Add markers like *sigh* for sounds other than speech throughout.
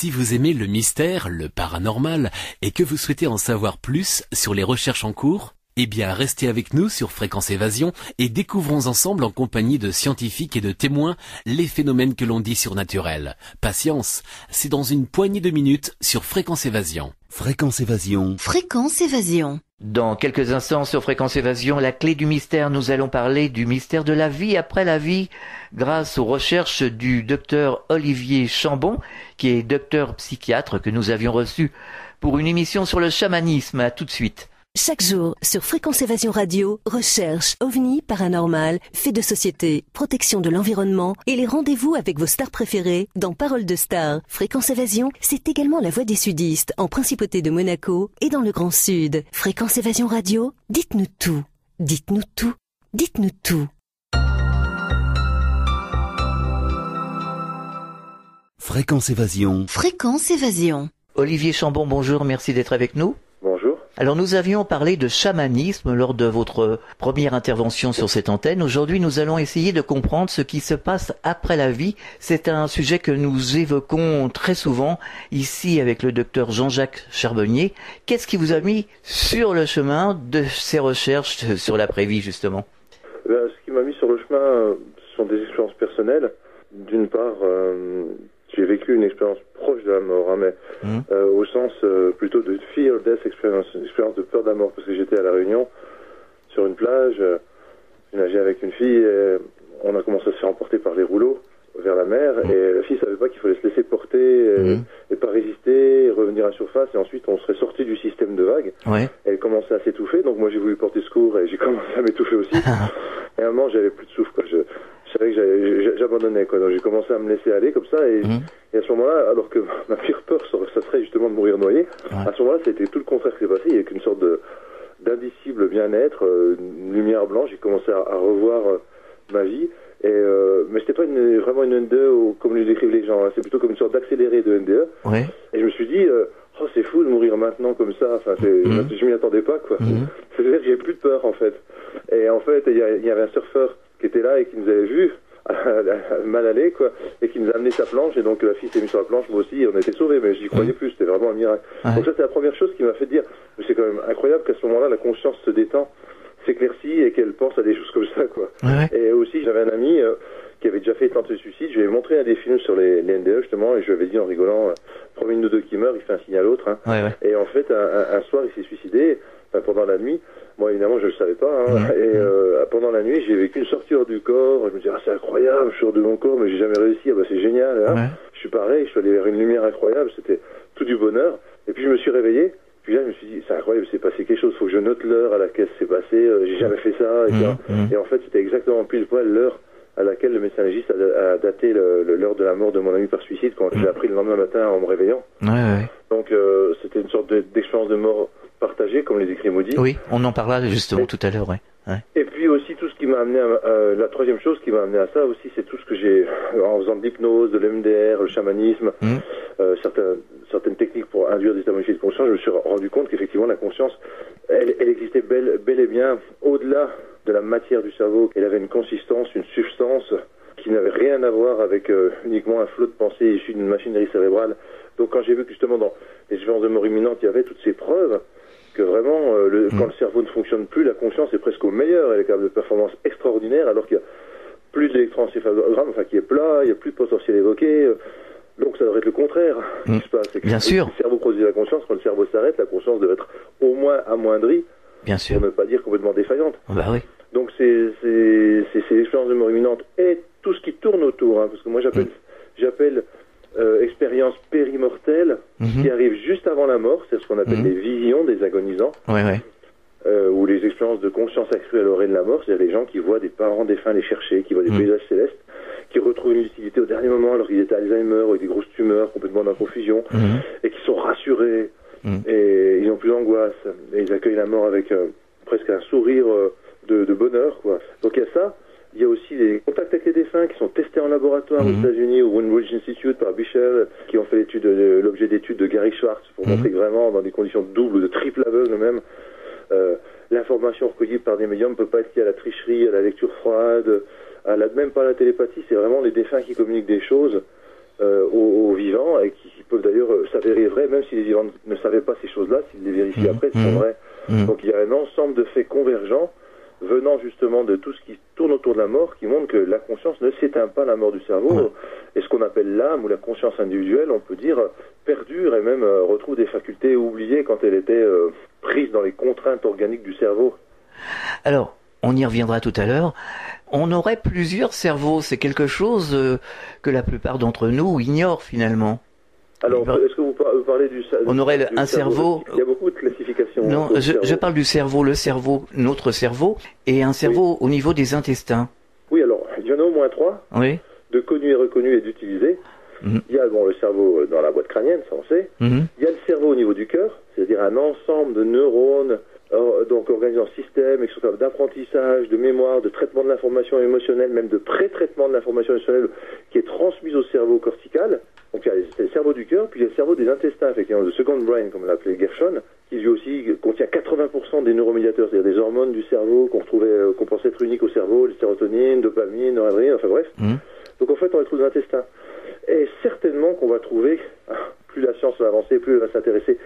Si vous aimez le mystère, le paranormal, et que vous souhaitez en savoir plus sur les recherches en cours, eh bien, restez avec nous sur Fréquence Évasion et découvrons ensemble en compagnie de scientifiques et de témoins les phénomènes que l'on dit surnaturels. Patience, c'est dans une poignée de minutes sur Fréquence Évasion. Fréquence Évasion. Fréquence Évasion. Dans quelques instants sur Fréquence Évasion, la clé du mystère, nous allons parler du mystère de la vie après la vie grâce aux recherches du docteur Olivier Chambon, qui est docteur psychiatre que nous avions reçu pour une émission sur le chamanisme. À tout de suite. Chaque jour, sur Fréquence Évasion Radio, recherche, ovni, paranormal, fait de société, protection de l'environnement et les rendez-vous avec vos stars préférées dans Parole de Stars. Fréquence Évasion, c'est également la voix des sudistes en Principauté de Monaco et dans le Grand Sud. Fréquence Évasion Radio, dites-nous tout. Dites-nous tout. Dites-nous tout. Fréquence Évasion. Fréquence Évasion. Olivier Chambon, bonjour, merci d'être avec nous. Alors nous avions parlé de chamanisme lors de votre première intervention sur cette antenne. Aujourd'hui, nous allons essayer de comprendre ce qui se passe après la vie. C'est un sujet que nous évoquons très souvent ici avec le docteur Jean-Jacques Charbonnier. Qu'est-ce qui vous a mis sur le chemin de ces recherches *laughs* sur l'après-vie justement? Ben, ce qui m'a mis sur le chemin, euh, sont des expériences personnelles. D'une part, euh, j'ai vécu une expérience proche de la mort, hein, mais Mhm. euh, au sens euh, plutôt de fear death experience, une expérience de peur de la mort, parce que j'étais à la Réunion sur une plage, euh, je nageais avec une fille, et on a commencé à se faire emporter par les rouleaux vers la mer, et la fille savait pas qu'il fallait se laisser porter et, Mhm. et pas résister, et revenir à surface, et ensuite on serait sorti du système de vagues. Ouais. Elle commençait à s'étouffer, donc moi j'ai voulu porter secours et j'ai *laughs* commencé à m'étouffer aussi. *laughs* et à un moment j'avais plus de souffle, quoi. Je, je savais que j'abandonnais, quoi. Donc j'ai commencé à me laisser aller comme ça, et, Mhm. et à ce moment-là, alors que *laughs* ma pire peur, ça serait justement de mourir noyé, Ouais. à ce moment-là c'était tout le contraire qui s'est passé. Il y a qu'une sorte de d'indicible bien-être, euh, une lumière blanche. J'ai commencé à, à revoir euh, ma vie. Et euh, mais c'était pas une, vraiment une NDE comme le décrivent les gens. hein. C'est plutôt comme une sorte d'accéléré de NDE. Ouais. Et je me suis dit, euh, oh, c'est fou de mourir maintenant comme ça. Enfin, c'est, Mhm. je m'y attendais pas, quoi. Mhm. *laughs* C'est-à-dire que j'ai plus de peur, en fait. Et en fait, il y, a- il y avait un surfeur qui était là et qui nous avait vu *laughs* mal aller, quoi, et qui nous a amené sa planche. Et donc la fille s'est mise sur la planche, moi aussi, et on était sauvés. Mais j'y croyais plus. C'était vraiment un miracle. Ouais. Donc ça, c'est la première chose qui m'a fait dire, c'est quand même incroyable qu'à ce moment-là, la conscience se détend, s'éclaircit et qu'elle pense à des choses comme ça, quoi. Ouais. Et aussi, j'avais un ami euh, qui avait déjà fait tenter le suicide. Je lui ai montré un des films sur les, les NDE, justement, et je lui avais dit en rigolant, euh, premier de nous deux qui meurt, il fait un signe à l'autre. Hein. Ouais. Et en fait, un, un- un soir, il s'est suicidé, enfin, pendant la nuit. Moi, évidemment, je ne le savais pas. Hein. Et euh, pendant la nuit, j'ai vécu une sortie hors du corps. Je me dis, ah, c'est incroyable, je sors de mon corps, mais j'ai jamais réussi. Ah, bah, c'est génial. hein. Ouais. Je suis pareil, je suis allé vers une lumière incroyable. C'était tout du bonheur. Et puis, je me suis réveillé. Puis là, je me suis dit, c'est incroyable, c'est passé quelque chose. Faut que je note l'heure à laquelle c'est passé. Euh, j'ai jamais fait ça. Et, Mhm. Mhm. et en fait, c'était exactement pile poil l'heure à laquelle le médecin légiste a, a daté l'heure de la mort de mon ami par suicide quand je l'ai appris le lendemain matin en me réveillant. Ouais. Ouais. Donc euh, c'était une sorte de- d'expérience de mort partagée, comme les écrits maudits. Oui, on en parlera justement tout à l'heure. Ouais. Ouais. Et puis aussi tout ce qui m'a amené à euh, la troisième chose qui m'a amené à ça aussi, c'est tout ce que j'ai en faisant de l'hypnose, de l'MDR, le chamanisme, euh, certaines, certaines techniques pour induire des états modifiés de conscience. Je me suis rendu compte qu'effectivement la conscience, elle, elle existait bel, bel et bien au-delà de la matière du cerveau. Elle avait une consistance, une substance qui n'avait rien à voir avec euh, uniquement un flot de pensée issu d'une machinerie cérébrale. Donc quand j'ai vu que justement dans les expériences de mort imminente, il y avait toutes ces preuves que vraiment, euh, le, Mm. quand le cerveau ne fonctionne plus, la conscience est presque au meilleur, elle est capable de performance extraordinaire, alors qu'il y a plus d'électroencéphalogramme, enfin qui est plat, il n'y a plus de potentiel évoqué. euh, Donc ça devrait être le contraire Mm. qui se passe. Que Bien sûr. Le cerveau produit la conscience, quand le cerveau s'arrête, la conscience doit être au moins amoindrie, Bien pour sûr. ne pas dire complètement défaillante. Bah oui. Donc c'est c'est c'est ces expériences de mort imminente et tout ce qui tourne autour, hein, parce que moi j'appelle Mm. j'appelle euh, expérience périmortelle Mhm. qui arrive juste avant la mort, c'est ce qu'on appelle Mhm. les visions des agonisants, Ouais. Ouais. euh, ou les expériences de conscience accrue à l'oreille de la mort, c'est-à-dire les gens qui voient des parents défunts les chercher, qui voient des Mhm. paysages célestes, qui retrouvent une lucidité au dernier moment alors qu'ils étaient Alzheimer ou avec des grosses tumeurs complètement dans la confusion, Mhm. et qui sont rassurés Mhm. et ils n'ont plus d'angoisse et ils accueillent la mort avec euh, presque un sourire euh, de, de bonheur quoi. Donc il y a ça. Il y a aussi les contacts avec les défunts qui sont testés en laboratoire aux Mhm. États-Unis au Woodbridge Institute par Bichel, qui ont fait l'objet d'études de Gary Schwartz pour Mhm. montrer que vraiment dans des conditions doubles ou de triple aveugle même, euh, l'information recueillie par des médiums ne peut pas être liée à la tricherie, à la lecture froide, à la, même pas à la télépathie. C'est vraiment les défunts qui communiquent des choses euh, aux, aux vivants et qui, qui peuvent d'ailleurs euh, s'avérer vraies, même si les vivants ne savaient pas ces choses-là, s'ils les vérifient Mhm. après, elles sont Mhm. vraies. Mhm. Donc il y a un ensemble de faits convergents venant justement de tout ce qui tourne autour de la mort qui montre que la conscience ne s'éteint pas à la mort du cerveau Ouais. et ce qu'on appelle l'âme ou la conscience individuelle, on peut dire, perdure et même euh, retrouve des facultés oubliées quand elle était euh, prise dans les contraintes organiques du cerveau. Alors, on y reviendra tout à l'heure. On aurait plusieurs cerveaux. C'est quelque chose euh, que la plupart d'entre nous ignorent finalement. Alors, est-ce que vous par- vous parlez du, cer- On aurait le- du un cerveau- Il y a beaucoup de Non, je, parle du cerveau, le cerveau, notre cerveau, et un cerveau au niveau des intestins. Oui, alors, il y en a au moins trois. Oui. de connus et reconnus et d'utilisés. Mhm. Il y a bon, le cerveau euh, dans la boîte crânienne, ça on sait. Mhm. Il y a le cerveau au niveau du cœur, c'est-à-dire un ensemble de neurones, euh, donc organisés en système, et qui sont capables d'apprentissage, de mémoire, de traitement de l'information émotionnelle, même de pré-traitement de l'information émotionnelle qui est transmise au cerveau cortical. Donc il y a le- cerveau du cœur, puis il y a le cerveau des intestins, effectivement, le second brain, comme l'appelait Gershon, qui lui aussi contient 80% des neuromédiateurs, c'est-à-dire des hormones du cerveau qu'on retrouvait, euh, qu'on pensait être uniques au cerveau, les sérotonine, dopamine, noradrénaline, enfin bref. Mhm. Donc en fait, on les trouve dans l'intestin. Et certainement qu'on va trouver, *laughs* plus la science va avancer, plus elle va s'intéresser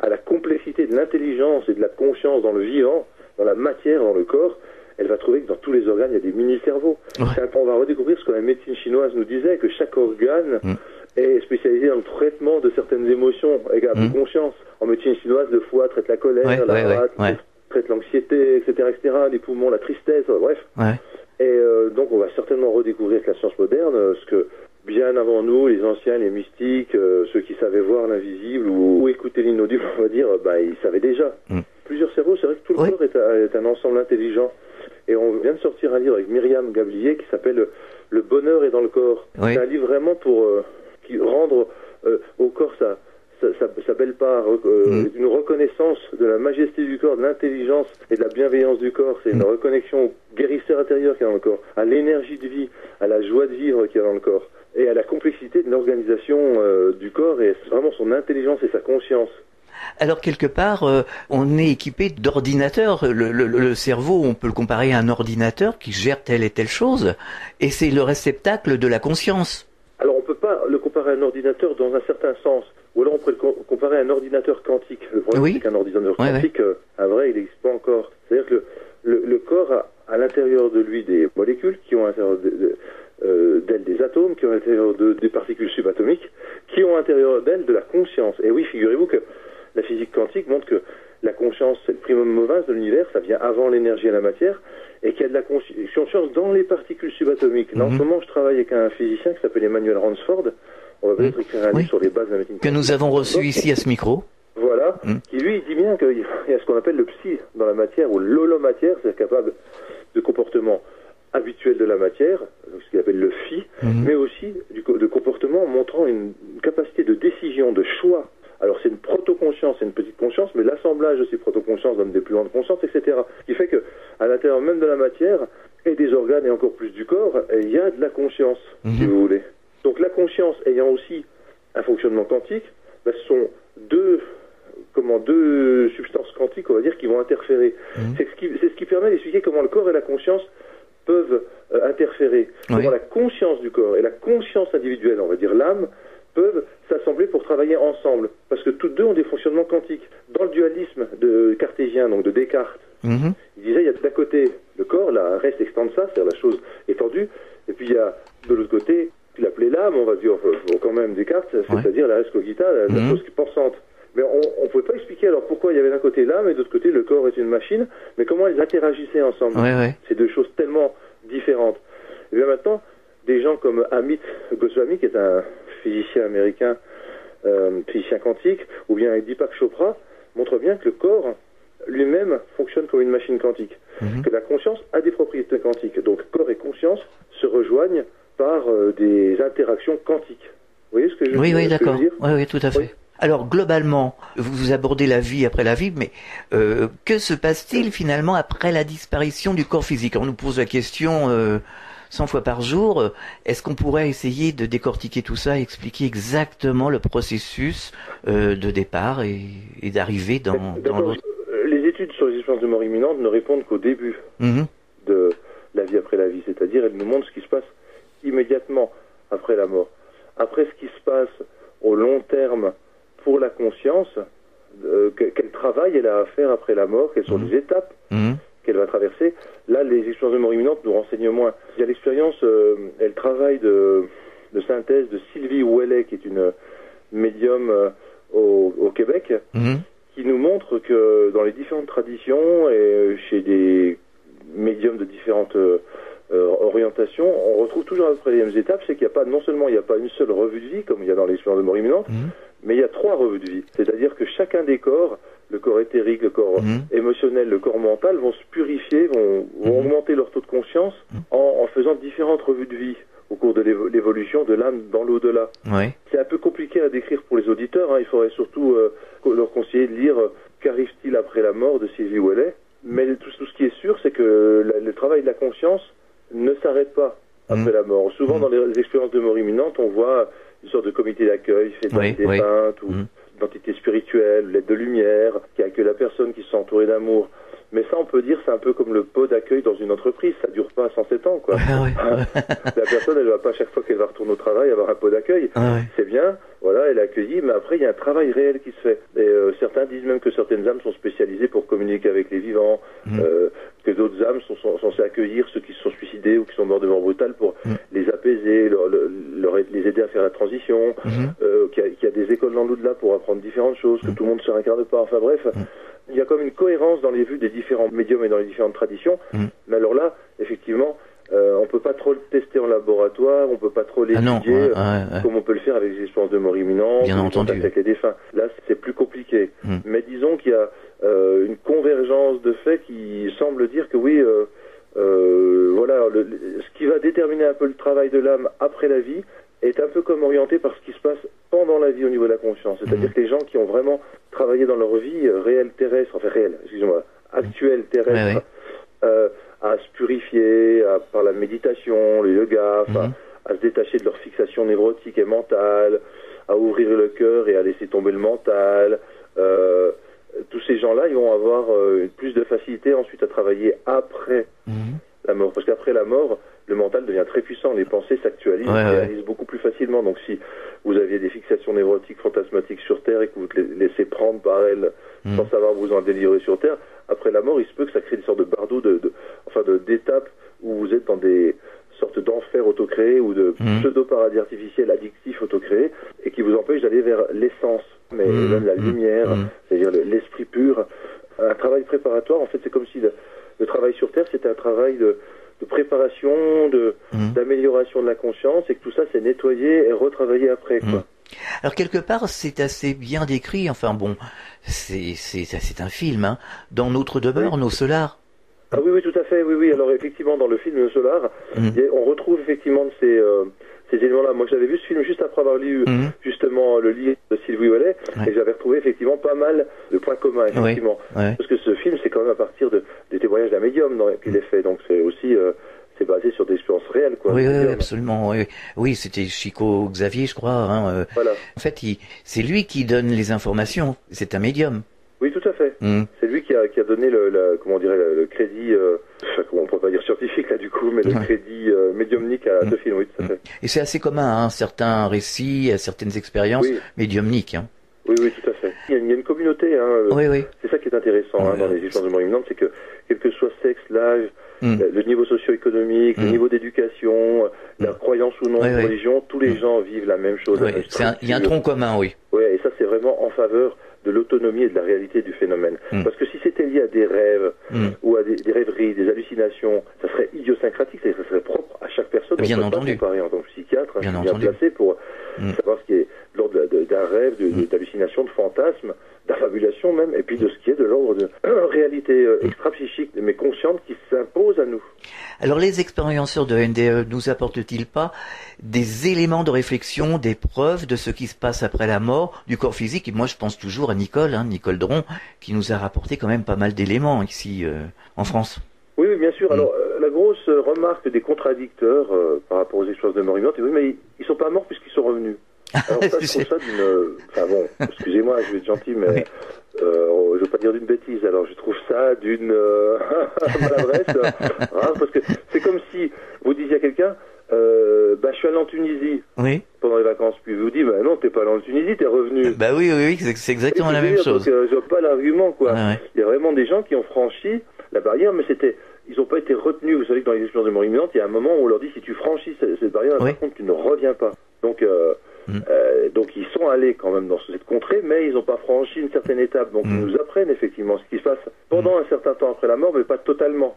à la complexité de l'intelligence et de la conscience dans le vivant, dans la matière, dans le corps, elle va trouver que dans tous les organes, il y a des mini-cerveaux. Ouais. On va redécouvrir ce que la médecine chinoise nous disait, que chaque organe Mm. Est spécialisé dans le traitement de certaines émotions et a Mm. de conscience. En médecine chinoise, le foie traite la colère, Ouais, la ouais, ouais, rate ouais. traite l'anxiété, etc., etc., les poumons, la tristesse, bref. Ouais. Et euh, donc on va certainement redécouvrir avec la science moderne euh, ce que bien avant nous, les anciens, les mystiques, euh, ceux qui savaient voir l'invisible ou, ou écouter l'inaudible, on va dire, euh, bah, ils savaient déjà. Mm. Plusieurs cerveaux, c'est vrai que tout le Oui. corps est un, est un ensemble intelligent. Et on vient de sortir un livre avec Myriam Gablier qui s'appelle Le bonheur est dans le corps. Oui. C'est un livre vraiment pour euh, qui rendre euh, au corps sa, sa, sa- sa belle part, euh, Mm. une reconnaissance de la majesté du corps, de l'intelligence et de la bienveillance du corps. C'est une Mm. reconnexion au guérisseur intérieur qui est dans le corps, à l'énergie de vie, à la joie de vivre qui est dans le corps, et à la complexité de l'organisation euh, du corps et vraiment son intelligence et sa conscience. Alors quelque part, euh, on est équipé d'ordinateurs. Le, le- le cerveau, on peut le comparer à un ordinateur qui gère telle et telle chose, et c'est le réceptacle de la conscience. Alors on peut pas le comparer à un ordinateur dans un certain sens, ou alors on pourrait le co- comparer à un ordinateur quantique. Le problème Oui. c'est qu'un ordinateur Ouais, quantique, euh, vrai, il n'existe pas encore. C'est-à-dire que le, le- le corps a à l'intérieur de lui des molécules qui ont à l'intérieur de- euh, d'elles des atomes, qui ont à l'intérieur de, des particules subatomiques, qui ont à l'intérieur d'elles de la conscience. Et oui, figurez-vous que la physique quantique montre que la conscience, c'est le primum movens de l'univers, ça vient avant l'énergie et la matière, et qu'il y a de la consci- conscience dans les particules subatomiques. Là, En Mhm. ce moment, je travaille avec un physicien qui s'appelle Emmanuel Ransford. On va peut-être écrire un livre Oui. sur les bases de la médecine Que nous avons reçu ici à ce micro. voilà, Mhm. qui lui dit bien qu'il y a ce qu'on appelle le psy dans la matière, ou l'holomatière, c'est capable de comportement habituel de la matière, ce qu'il appelle le phi, Mhm. mais aussi du, de comportement montrant une capacité de décision, de choix. Alors c'est une proto-conscience, c'est une petite conscience, mais l'assemblage de ces proto-consciences donne des plus grandes consciences, etc. Ce qui fait que à l'intérieur même de la matière et des organes et encore plus du corps, il y a de la conscience, si Mhm. vous voulez. Donc la conscience ayant aussi un fonctionnement quantique, ben, ce sont deux comment deux substances quantiques, on va dire, qui vont interférer. Mhm. C'est ce qui c'est ce qui permet d'expliquer comment le corps et la conscience peuvent euh, interférer. Oui. Comment la conscience du corps et la conscience individuelle, on va dire l'âme, peuvent s'assembler pour travailler ensemble. Parce que toutes deux ont des fonctionnements quantiques. Dans le dualisme de cartésien, donc de Descartes, Mhm. il disait il y a d'un côté le corps, la reste extensa, c'est-à-dire la chose étendue, et puis il y a de l'autre côté, il appelait l'âme, on va dire euh, bon, quand même Descartes, c'est-à-dire la res cogita, la, Mhm. chose pensante. Mais on ne pouvait pas expliquer alors pourquoi il y avait d'un côté l'âme et de l'autre côté le corps est une machine, mais comment ils interagissaient ensemble. Ouais, ouais. C'est deux choses tellement différentes. Et bien maintenant, des gens comme Amit Goswami, qui est un physicien américain, euh, physicien quantique, ou bien Deepak Chopra, montrent bien que le corps lui-même fonctionne comme une machine quantique, Mhm. que la conscience a des propriétés quantiques. Donc corps et conscience se rejoignent par euh, des interactions quantiques. Vous voyez ce que je, Oui, ce oui, que je d'accord. veux dire Oui, oui, tout à fait. Oui. Alors, globalement, vous vous abordez la vie après la vie, mais euh, que se passe-t-il finalement après la disparition du corps physique? On nous pose la question euh, 100 fois par jour. euh, Est-ce qu'on pourrait essayer de décortiquer tout ça et expliquer exactement le processus euh, de départ et, et d'arrivée dans, dans l'autre euh, les études sur les expériences de mort imminente ne répondent qu'au début. Mhm. de la vie après la vie, c'est-à-dire elle nous montre ce qui se passe immédiatement après la mort. Après ce qui se passe au long terme conscience euh, que- quel travail elle a à faire après la mort, quelles sont Mhm. les étapes Mhm. Qu'elle va traverser. Là, les expériences de mort imminente nous renseignent moins. Il y a l'expérience, euh, elle travaille de, de synthèse de Sylvie Ouellet, qui est une médium euh, au, au Québec, Mhm. qui nous montre que dans les différentes traditions et euh, chez des médiums de différentes euh, euh, orientations, on retrouve toujours à peu près les mêmes étapes, c'est qu'il n'y a pas, non seulement il n'y a pas une seule revue de vie, comme il y a dans l'expérience de mort imminente, Mhm. mais il y a trois revues de vie. C'est-à-dire que chacun des corps, le corps éthérique, le corps Mhm. émotionnel, le corps mental, vont se purifier, vont, vont Mhm. augmenter leur taux de conscience en, en faisant différentes revues de vie au cours de l'évo- l'évolution de l'âme dans l'au-delà. C'est un peu compliqué à décrire pour les auditeurs. hein. Il faudrait surtout euh, leur conseiller de lire euh, Qu'arrive-t-il après la mort de Sylvie Ouellet? Mais tout, tout ce qui est sûr, c'est que la- le travail de la conscience ne s'arrête pas après Mhm. la mort. Souvent, Mhm. dans les, les expériences de mort imminente, on voit une sorte de comité d'accueil fait Oui, des oui. peintes ou Mhm. D'entités spirituelles, l'aide de lumière, qui accueille la personne qui se sent entourée d'amour. Mais ça, on peut dire, c'est un peu comme le pot d'accueil dans une entreprise. Ça dure pas 107 ans, quoi. Ah ouais. *laughs* La personne, elle va pas chaque fois qu'elle va retourner au travail avoir un pot d'accueil. Ah ouais. C'est bien, voilà, elle est accueillie, mais après, il y a un travail réel qui se fait. Et euh, certains disent même que certaines âmes sont spécialisées pour communiquer avec les vivants, Mhm. euh, que d'autres âmes sont, sont censées accueillir ceux qui se sont suicidés ou qui sont morts de mort brutale pour Mhm. les apaiser, leur, leur- leur- les aider à faire la transition, Mhm. euh, qu'il y, a- qu'il y a des écoles dans l'au-delà pour apprendre différentes choses, que tout le monde se réincarne pas. Enfin bref, il y a comme une cohérence dans les vues des différents médiums et dans les différentes traditions. Mhm. Mais alors là, effectivement, euh, on peut pas trop le tester en laboratoire, on peut pas trop Ah l'étudier. ouais, ouais, ouais. comme on peut le faire avec les expériences de mort imminente, Bien entendu. avec les défunts. Là, c'est plus compliqué. Mm. Mais disons qu'il y a euh, une convergence de faits qui semble dire que oui, euh, euh, voilà, le- ce qui va déterminer un peu le travail de l'âme après la vie est un peu comme orienté par ce qui se passe pendant la vie au niveau de la conscience. C'est-à-dire Mm. que les gens qui ont vraiment travaillé dans leur vie euh, réelle terrestre, enfin réelle, excusez-moi, actuelle terrestre, euh, à se purifier à- par la méditation, le yoga, Mhm. à se détacher de leur fixation névrotique et mentale, à ouvrir le cœur et à laisser tomber le mental. Euh, tous ces gens-là, ils vont avoir euh, plus de facilité ensuite à travailler après Mhm. La mort. Parce qu'après la mort, le mental devient très puissant, les pensées s'actualisent, Ouais, beaucoup plus facilement. Donc si vous aviez des fixations névrotiques, fantasmatiques sur Terre et que vous les laissez prendre par elles Mhm. sans savoir vous en délivrer sur Terre, après la mort, il se peut que ça crée une sorte de bardeau, de, de- enfin de d'étapes où vous êtes dans des sortes d'enfers autocréés ou de Mhm. pseudo-paradis artificiels addictifs autocréés et qui vous empêchent d'aller vers l'essence, mais Mhm. même la lumière, c'est-à-dire le- l'esprit pur. Un travail préparatoire, en fait, c'est comme si le travail sur Terre, c'était un travail de, de préparation, de Mhm. d'amélioration de la conscience, et que tout ça, c'est nettoyé et retravaillé après. Quoi. Mhm. Alors quelque part, c'est assez bien décrit. Enfin bon, c'est un film. Hein. Dans notre demeure, Oui. nos solars. Ah oui, oui, tout à fait, oui, oui. Alors effectivement, dans le film Solar, Mhm. on retrouve effectivement de ces, euh, ces éléments-là. Moi, j'avais vu ce film juste après avoir lu Mhm. justement le livre de Sylvie Wallet, Ouais. et j'avais retrouvé effectivement pas mal de points communs, effectivement. Ouais. Parce que ce film, c'est quand même à partir de, des témoignages d'un médium qu'il est fait, donc c'est aussi, euh, c'est basé sur des expériences réelles, quoi. Oui, oui, absolument. Oui, oui c'était Chico Xavier, je crois. Hein. euh. Voilà. En fait, c'est lui qui donne les informations. C'est un médium. Oui, tout à fait. Mhm. C'est lui qui a, qui a donné le, la- comment on dirait, le, le crédit, euh, comment on pourrait pas dire scientifique là du coup, mais le Ouais. crédit euh, médiumnique à Mm. fait. Et c'est assez commun, hein, certains récits, euh, certaines expériences Oui, médiumniques. Hein. oui, oui, tout à fait. Il y a, une- il y a une communauté, hein, Oui, oui. c'est ça qui est intéressant hein, Ouais. dans les expériences de mort imminente, c'est que quel que soit sexe, l'âge, Mm. le, niveau socio-économique, le niveau d'éducation, la croyance ou non de religion, tous les gens vivent la même chose. Il y a un tronc commun, oui. Ça c'est vraiment en faveur de l'autonomie et de la réalité du phénomène. Mm. Parce que si c'était lié à des rêves Mm. ou à des, des rêveries, des hallucinations, ça serait idiosyncratique, ça serait propre à chaque personne. Bien On peut entendu. Pas comparer en tant que psychiatre, Bien bien placé pour Mm. savoir ce qui est de l'ordre d'un rêve, Mm. d'hallucination, de fantasme, d'affabulation même, et puis de ce qui est de l'ordre de *clears throat* réalité euh, Mm. extra-psychique, mais consciente qui s'impose à nous. Alors les expérienceurs de NDE nous apportent-ils pas des éléments de réflexion, des preuves de ce qui se passe après la mort du corps physique? Et moi je pense toujours à Nicole, hein, Nicole Dron, qui nous a rapporté quand même pas mal d'éléments ici euh, en France. Oui, oui, bien sûr. Mm. Alors, euh, la grosse euh, remarque des contradicteurs euh, par rapport aux expériences de mort imminente, oui, mais ils, ils sont pas morts puisqu'ils sont revenus. Alors ça, je trouve ça d'une... euh, Enfin bon, *laughs* excusez-moi, je vais être gentil, mais Oui. euh, je veux pas dire d'une bêtise. Alors, je trouve ça d'une euh, *laughs* maladresse euh, rare, parce que c'est comme si vous disiez à quelqu'un, euh, bah, je suis allé en Tunisie Oui. pendant les vacances. Puis je vous dis, bah non, t'es pas allé en Tunisie, t'es revenu. Bah oui, oui, oui, c'est- exactement la même chose. Donc, euh, je vois pas l'argument, quoi. Ouais, ouais. Il y a vraiment des gens qui ont franchi la barrière, mais c'était, ils n'ont pas été retenus. Vous savez que dans les expériences de mort imminente, il y a un moment où on leur dit si tu franchis cette, barrière, Oui. par contre, tu ne reviens pas. Donc, euh, Mm. euh, donc ils sont allés quand même dans cette contrée, mais ils n'ont pas franchi une certaine étape. Donc Mm. ils nous apprennent effectivement ce qui se passe pendant un certain temps après la mort, mais pas totalement.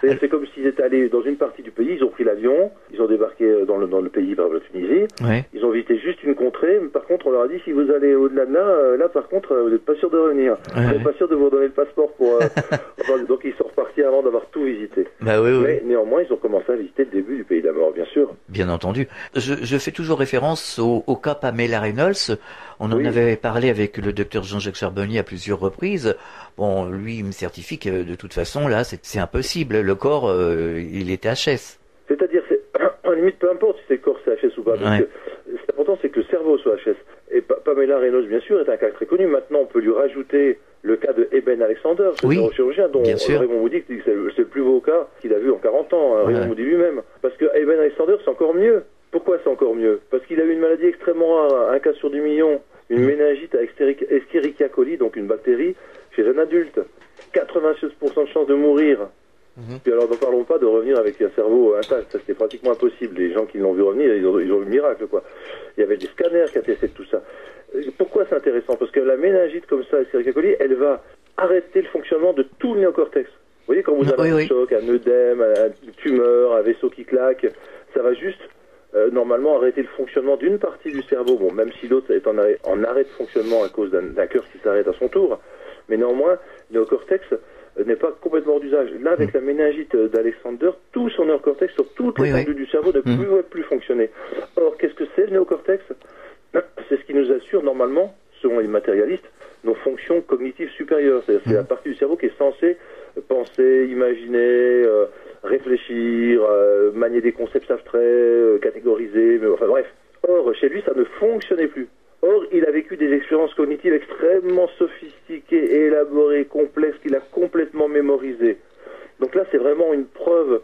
C'est comme s'ils étaient allés dans une partie du pays, ils ont pris l'avion, ils ont débarqué dans le, dans le pays, par exemple la Tunisie, Ouais. ils ont visité juste une contrée, mais par contre on leur a dit si vous allez au-delà de là, euh, là par contre euh, vous n'êtes pas sûr de revenir. Ouais, Vous n'êtes pas sûr de vous redonner le passeport pour... euh, *laughs* donc ils sont repartis avant d'avoir tout visité. Bah oui, oui. Mais néanmoins ils ont commencé à visiter le début du pays de la mort, bien sûr. Bien entendu. Je, je fais toujours référence au, au cas Pamela Reynolds. On en avait parlé avec le docteur Jean-Jacques Charbonnier à plusieurs reprises. Bon, lui, il me certifie que de toute façon, là, c'est impossible. Le corps, euh, il était HS. C'est-à-dire, c'est, *clears throat* en limite, peu importe si c'est le corps CHS ou pas, parce Ouais. que ce qui est important, c'est que le cerveau soit HS. Et Pa- Pamela Reynolds, bien sûr, est un cas très connu. Maintenant, on peut lui rajouter le cas de Eben Alexander, ce Oui, neurochirurgien dont. Raymond Moody dit que c'est le, c'est le plus beau cas qu'il a vu en 40 ans, hein, Ouais. Raymond Moody lui-même. Parce que Eben Alexander, c'est encore mieux. Pourquoi c'est encore mieux? Parce qu'il a eu une maladie extrêmement rare, un cas sur 10 millions, une méningite à Escherichia coli, donc une bactérie, chez un adulte. 86% de chance de mourir. Puis alors, n'en parlons pas de revenir avec un cerveau intact. Ça, c'était pratiquement impossible. Les gens qui l'ont vu revenir, ils ont, ils ont eu le miracle, quoi. Il y avait des scanners qui attestaient de tout ça. Euh, Pourquoi c'est intéressant? Parce que la méningite comme ça, coli, elle va arrêter le fonctionnement de tout le néocortex. Vous voyez, quand vous avez Oui, un oui. choc, un œdème, un- une tumeur, un vaisseau qui claque, ça va juste euh, normalement arrêter le fonctionnement d'une partie du cerveau. Bon, même si l'autre est en arrêt, en arrêt de fonctionnement à cause d'un cœur qui s'arrête à son tour, mais néanmoins, le néocortex euh, n'est pas complètement hors d'usage. Là, avec la méningite euh, d'Alexander, tout son néocortex sur toute Mm. Oui, l'étendue oui. du cerveau ne Mm. plus, plus fonctionner. Or, qu'est-ce que c'est le néocortex *clears throat* C'est ce qui nous assure normalement, selon les matérialistes, nos fonctions cognitives supérieures. C'est Mm. la partie du cerveau qui est censée penser, imaginer, euh, réfléchir, euh, manier des concepts abstraits, euh, catégoriser, mais enfin bref. Or, chez lui, ça ne fonctionnait plus. Or, il a vécu des expériences cognitives extrêmement sophistiquées, élaborées, complexes, qu'il a complètement mémorisées. Donc là, c'est vraiment une preuve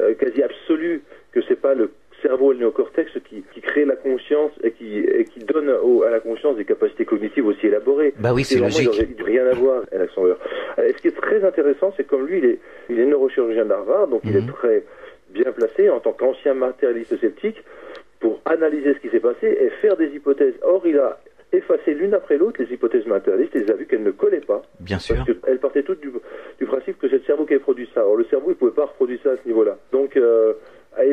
euh, quasi absolue que c'est pas le cerveau et le néocortex qui, qui crée la conscience et qui, et qui donne au- à la conscience des capacités cognitives aussi élaborées. Bah oui, c'est vraiment, logique. Il n'aurait rien à voir, Alexander. Euh, ce qui est très intéressant, c'est comme lui, il est, il est neurochirurgien d'Harvard, donc il Mhm. est très bien placé en tant qu'ancien matérialiste sceptique pour analyser ce qui s'est passé et faire des hypothèses. Or, il a effacé l'une après l'autre les hypothèses matérialistes et il a vu qu'elles ne collaient pas. Bien sûr. Parce partaient toutes du, du principe que c'est le cerveau qui avait produit ça. Or, le cerveau, il ne pouvait pas reproduire ça à ce niveau-là. Donc, euh,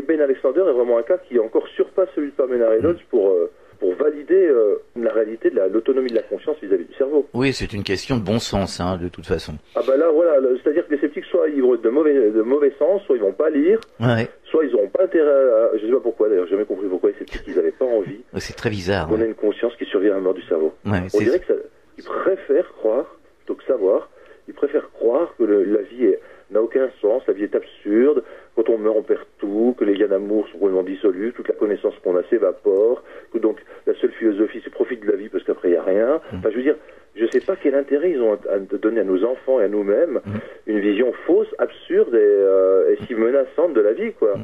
Ben Alexander est vraiment un cas qui encore surpasse celui de Pamela Reynolds pour, euh, pour valider euh, la réalité de la- l'autonomie de la conscience vis-à-vis du cerveau. Oui, c'est une question de bon sens, hein, de toute façon. Ah bah là, voilà, c'est-à-dire que les sceptiques, soit ils vont être de mauvais, de mauvais sens, soit ils vont pas lire, Ouais, soit ils n'auront pas intérêt à... Je sais pas pourquoi, d'ailleurs, j'ai jamais compris pourquoi les sceptiques, ils n'avaient pas envie c'est très bizarre. qu'on ait Ouais. une conscience qui survit à la mort du cerveau. Ouais, On dirait que ça, ils préfèrent croire, plutôt que savoir, ils préfèrent croire que le- la vie est- n'a aucun sens, la vie est absurde, quand on meurt on perd tout, que les liens d'amour sont complètement dissolus, toute la connaissance qu'on a s'évapore, que donc la seule philosophie c'est profite de la vie parce qu'après il n'y a rien. Mm. Enfin je veux dire, je sais pas quel intérêt ils ont à, à donner à nos enfants et à nous-mêmes Mm. Une vision fausse, absurde et, euh, et si menaçante de la vie quoi.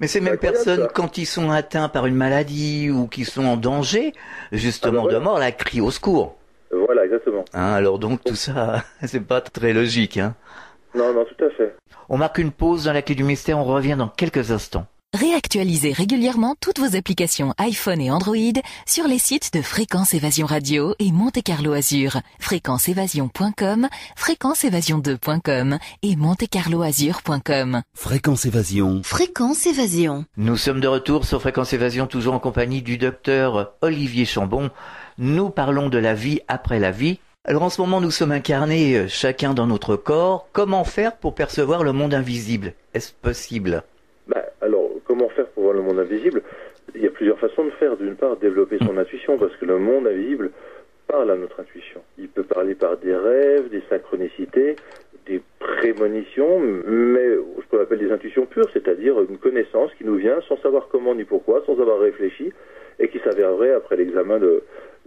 Mais ces mêmes personnes, ça. quand ils sont atteints par une maladie ou qui sont en danger, justement Ah bah de mort, la crient au secours. Voilà exactement. Hein, alors donc tout ça, *laughs* c'est pas très logique. Hein. Non non tout à fait. On marque une pause dans la clé du mystère, on revient dans quelques instants. Réactualisez régulièrement toutes vos applications iPhone et Android sur les sites de Fréquence Évasion Radio et Monte Carlo Azur, fréquenceévasion.com, fréquenceévasion2.com et montecarloazur.com. Fréquence Évasion. Fréquence Évasion. Nous sommes de retour sur Fréquence Évasion, toujours en compagnie du docteur Olivier Chambon. Nous parlons de la vie après la vie. Alors en ce moment, nous sommes incarnés euh, chacun dans notre corps. Comment faire pour percevoir le monde invisible? Est-ce possible? Comment faire pour voir le monde invisible Il y a plusieurs façons de faire. D'une part, développer son intuition, parce que le monde invisible parle à notre intuition. Il peut parler par des rêves, des synchronicités, des prémonitions, mais ce qu'on appelle des intuitions pures, c'est-à-dire une connaissance qui nous vient sans savoir comment ni pourquoi, sans avoir réfléchi, et qui s'avère vraie après l'examen de,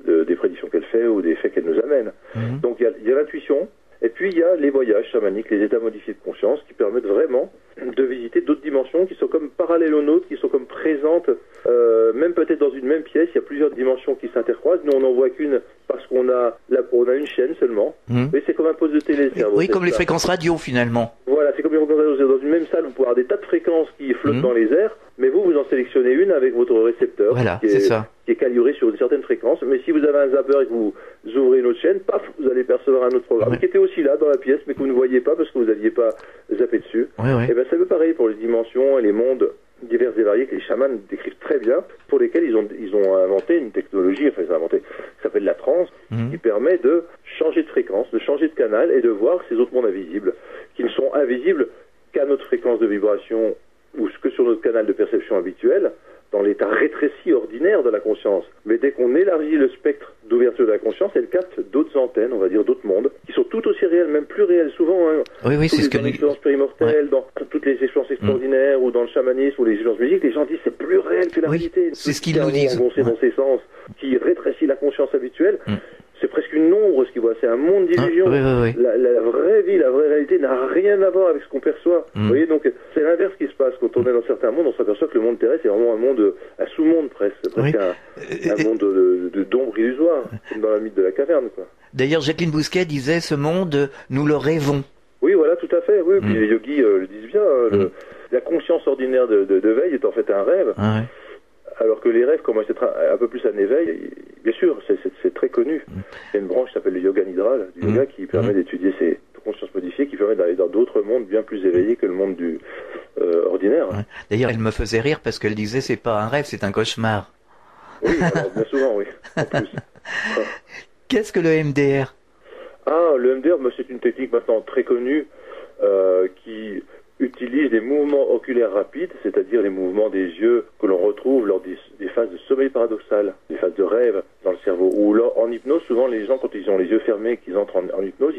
de- des prédictions qu'elle fait ou des faits qu'elle nous amène. Mhm. Donc il y a, il y a l'intuition, Et puis il y a les voyages chamaniques, les états modifiés de conscience qui permettent vraiment de visiter d'autres dimensions qui sont comme parallèles aux nôtres, qui sont comme présentes, euh, même peut-être dans une même pièce, il y a plusieurs dimensions qui s'intercroisent. Nous on n'en voit qu'une parce qu'on a là, on a une chaîne seulement. Mmh. Mais c'est comme un poste de télé. Oui, c'est comme les ça. fréquences radio finalement. Voilà, c'est comme les fréquences radio. Dans une même salle, vous pouvez avoir des tas de fréquences qui flottent Mhm. dans les airs, mais vous, vous en sélectionnez une avec votre récepteur Voilà, c'est est, ça. Qui est calibré sur une certaine fréquence. Mais si vous avez un zapper et que vous ouvrez une autre chaîne, paf, vous allez percevoir un autre programme Ouais. qui était aussi là dans la pièce, mais que vous ne voyez pas parce que vous n'aviez pas zappé dessus. Et ben, c'est un peu pareil pour les dimensions et les mondes divers et variés que les chamans décrivent très bien, pour lesquels ils ont, ils ont inventé une technologie, enfin ils ont inventé, qui s'appelle la transe, Mhm. qui permet de changer de fréquence, de changer de canal et de voir ces autres mondes invisibles, qui ne sont invisibles qu'à notre fréquence de vibration ou que sur notre canal de perception habituel, dans l'état rétréci ordinaire de la conscience. Mais dès qu'on élargit le spectre d'ouverture de la conscience, elle capte d'autres antennes, on va dire d'autres mondes, qui sont tout aussi réels, même plus réels souvent. Hein, Oui, oui, c'est ce que dans l'expérience périmortelle, dans toutes les expériences extraordinaires ou dans le chamanisme ou les expériences musiques, les gens disent c'est plus réel que la Oui, réalité. c'est ce qu'ils nous disent. Ouais. dans ses sens, qui rétrécit la conscience habituelle, Mm. C'est presque une ombre ce qu'ils voient, c'est un monde Ah, d'illusions. oui, oui, oui. La, la vraie vie, la vraie réalité n'a rien à voir avec ce qu'on perçoit. Mm. Vous voyez, donc c'est l'inverse qui se passe. Quand on est dans certains mondes, on s'aperçoit que le monde terrestre est vraiment un monde, un sous-monde presque, presque un, un monde de, de, d'ombre illusoire, comme dans la mythe de la caverne. D'ailleurs, Jacqueline Bousquet disait ce monde, nous le rêvons. Oui, voilà, tout à fait. Oui, puis les yogis euh, le disent bien. hein, le- Mm. La conscience ordinaire de, de, de veille est en fait un rêve, Ah ouais. Alors que les rêves commencent à être un, un peu plus un éveil. Bien sûr, c'est, très connu. Il y a une branche qui s'appelle le yoga nidra, là, du Mm. yoga, qui permet d'étudier ces consciences modifiées, qui permet d'aller dans d'autres mondes bien plus éveillés que le monde du euh, ordinaire. Ouais. D'ailleurs, elle me faisait rire parce qu'elle disait c'est pas un rêve, c'est un cauchemar. Oui, alors, bien souvent, oui. En plus. *laughs* Qu'est-ce que le MDR Ah, le MDR, bah, c'est une technique maintenant très connue euh, qui utilise les mouvements oculaires rapides, c'est-à-dire les mouvements des yeux que l'on retrouve lors des, des phases de sommeil paradoxal, des phases de rêve dans le cerveau. Ou en hypnose, souvent les gens, quand ils ont les yeux fermés qu'ils entrent en, hypnose,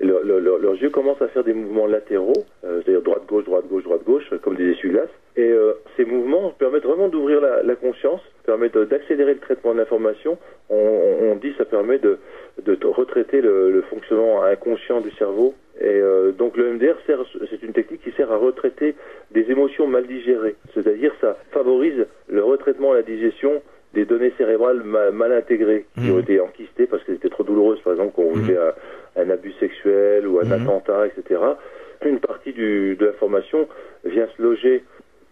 leurs yeux commencent à faire des mouvements latéraux, euh, c'est-à-dire droite-gauche, droite-gauche, droite-gauche, comme des essuie-glaces. Et euh, ces mouvements permettent vraiment d'ouvrir la conscience, euh, d'accélérer le traitement de l'information. On, on- dit ça permet de, retraiter le, le fonctionnement inconscient du cerveau. Et euh, donc le MDR, c'est une technique qui sert à retraiter des émotions mal digérées. C'est-à-dire ça favorise le retraitement et la digestion des données cérébrales ma- mal intégrées, qui Mhm. ont été enquistées parce qu'elles étaient trop douloureuses, par exemple, quand on vivait un, un abus sexuel ou un Mhm. attentat, etc. Une partie du, de l'information vient se loger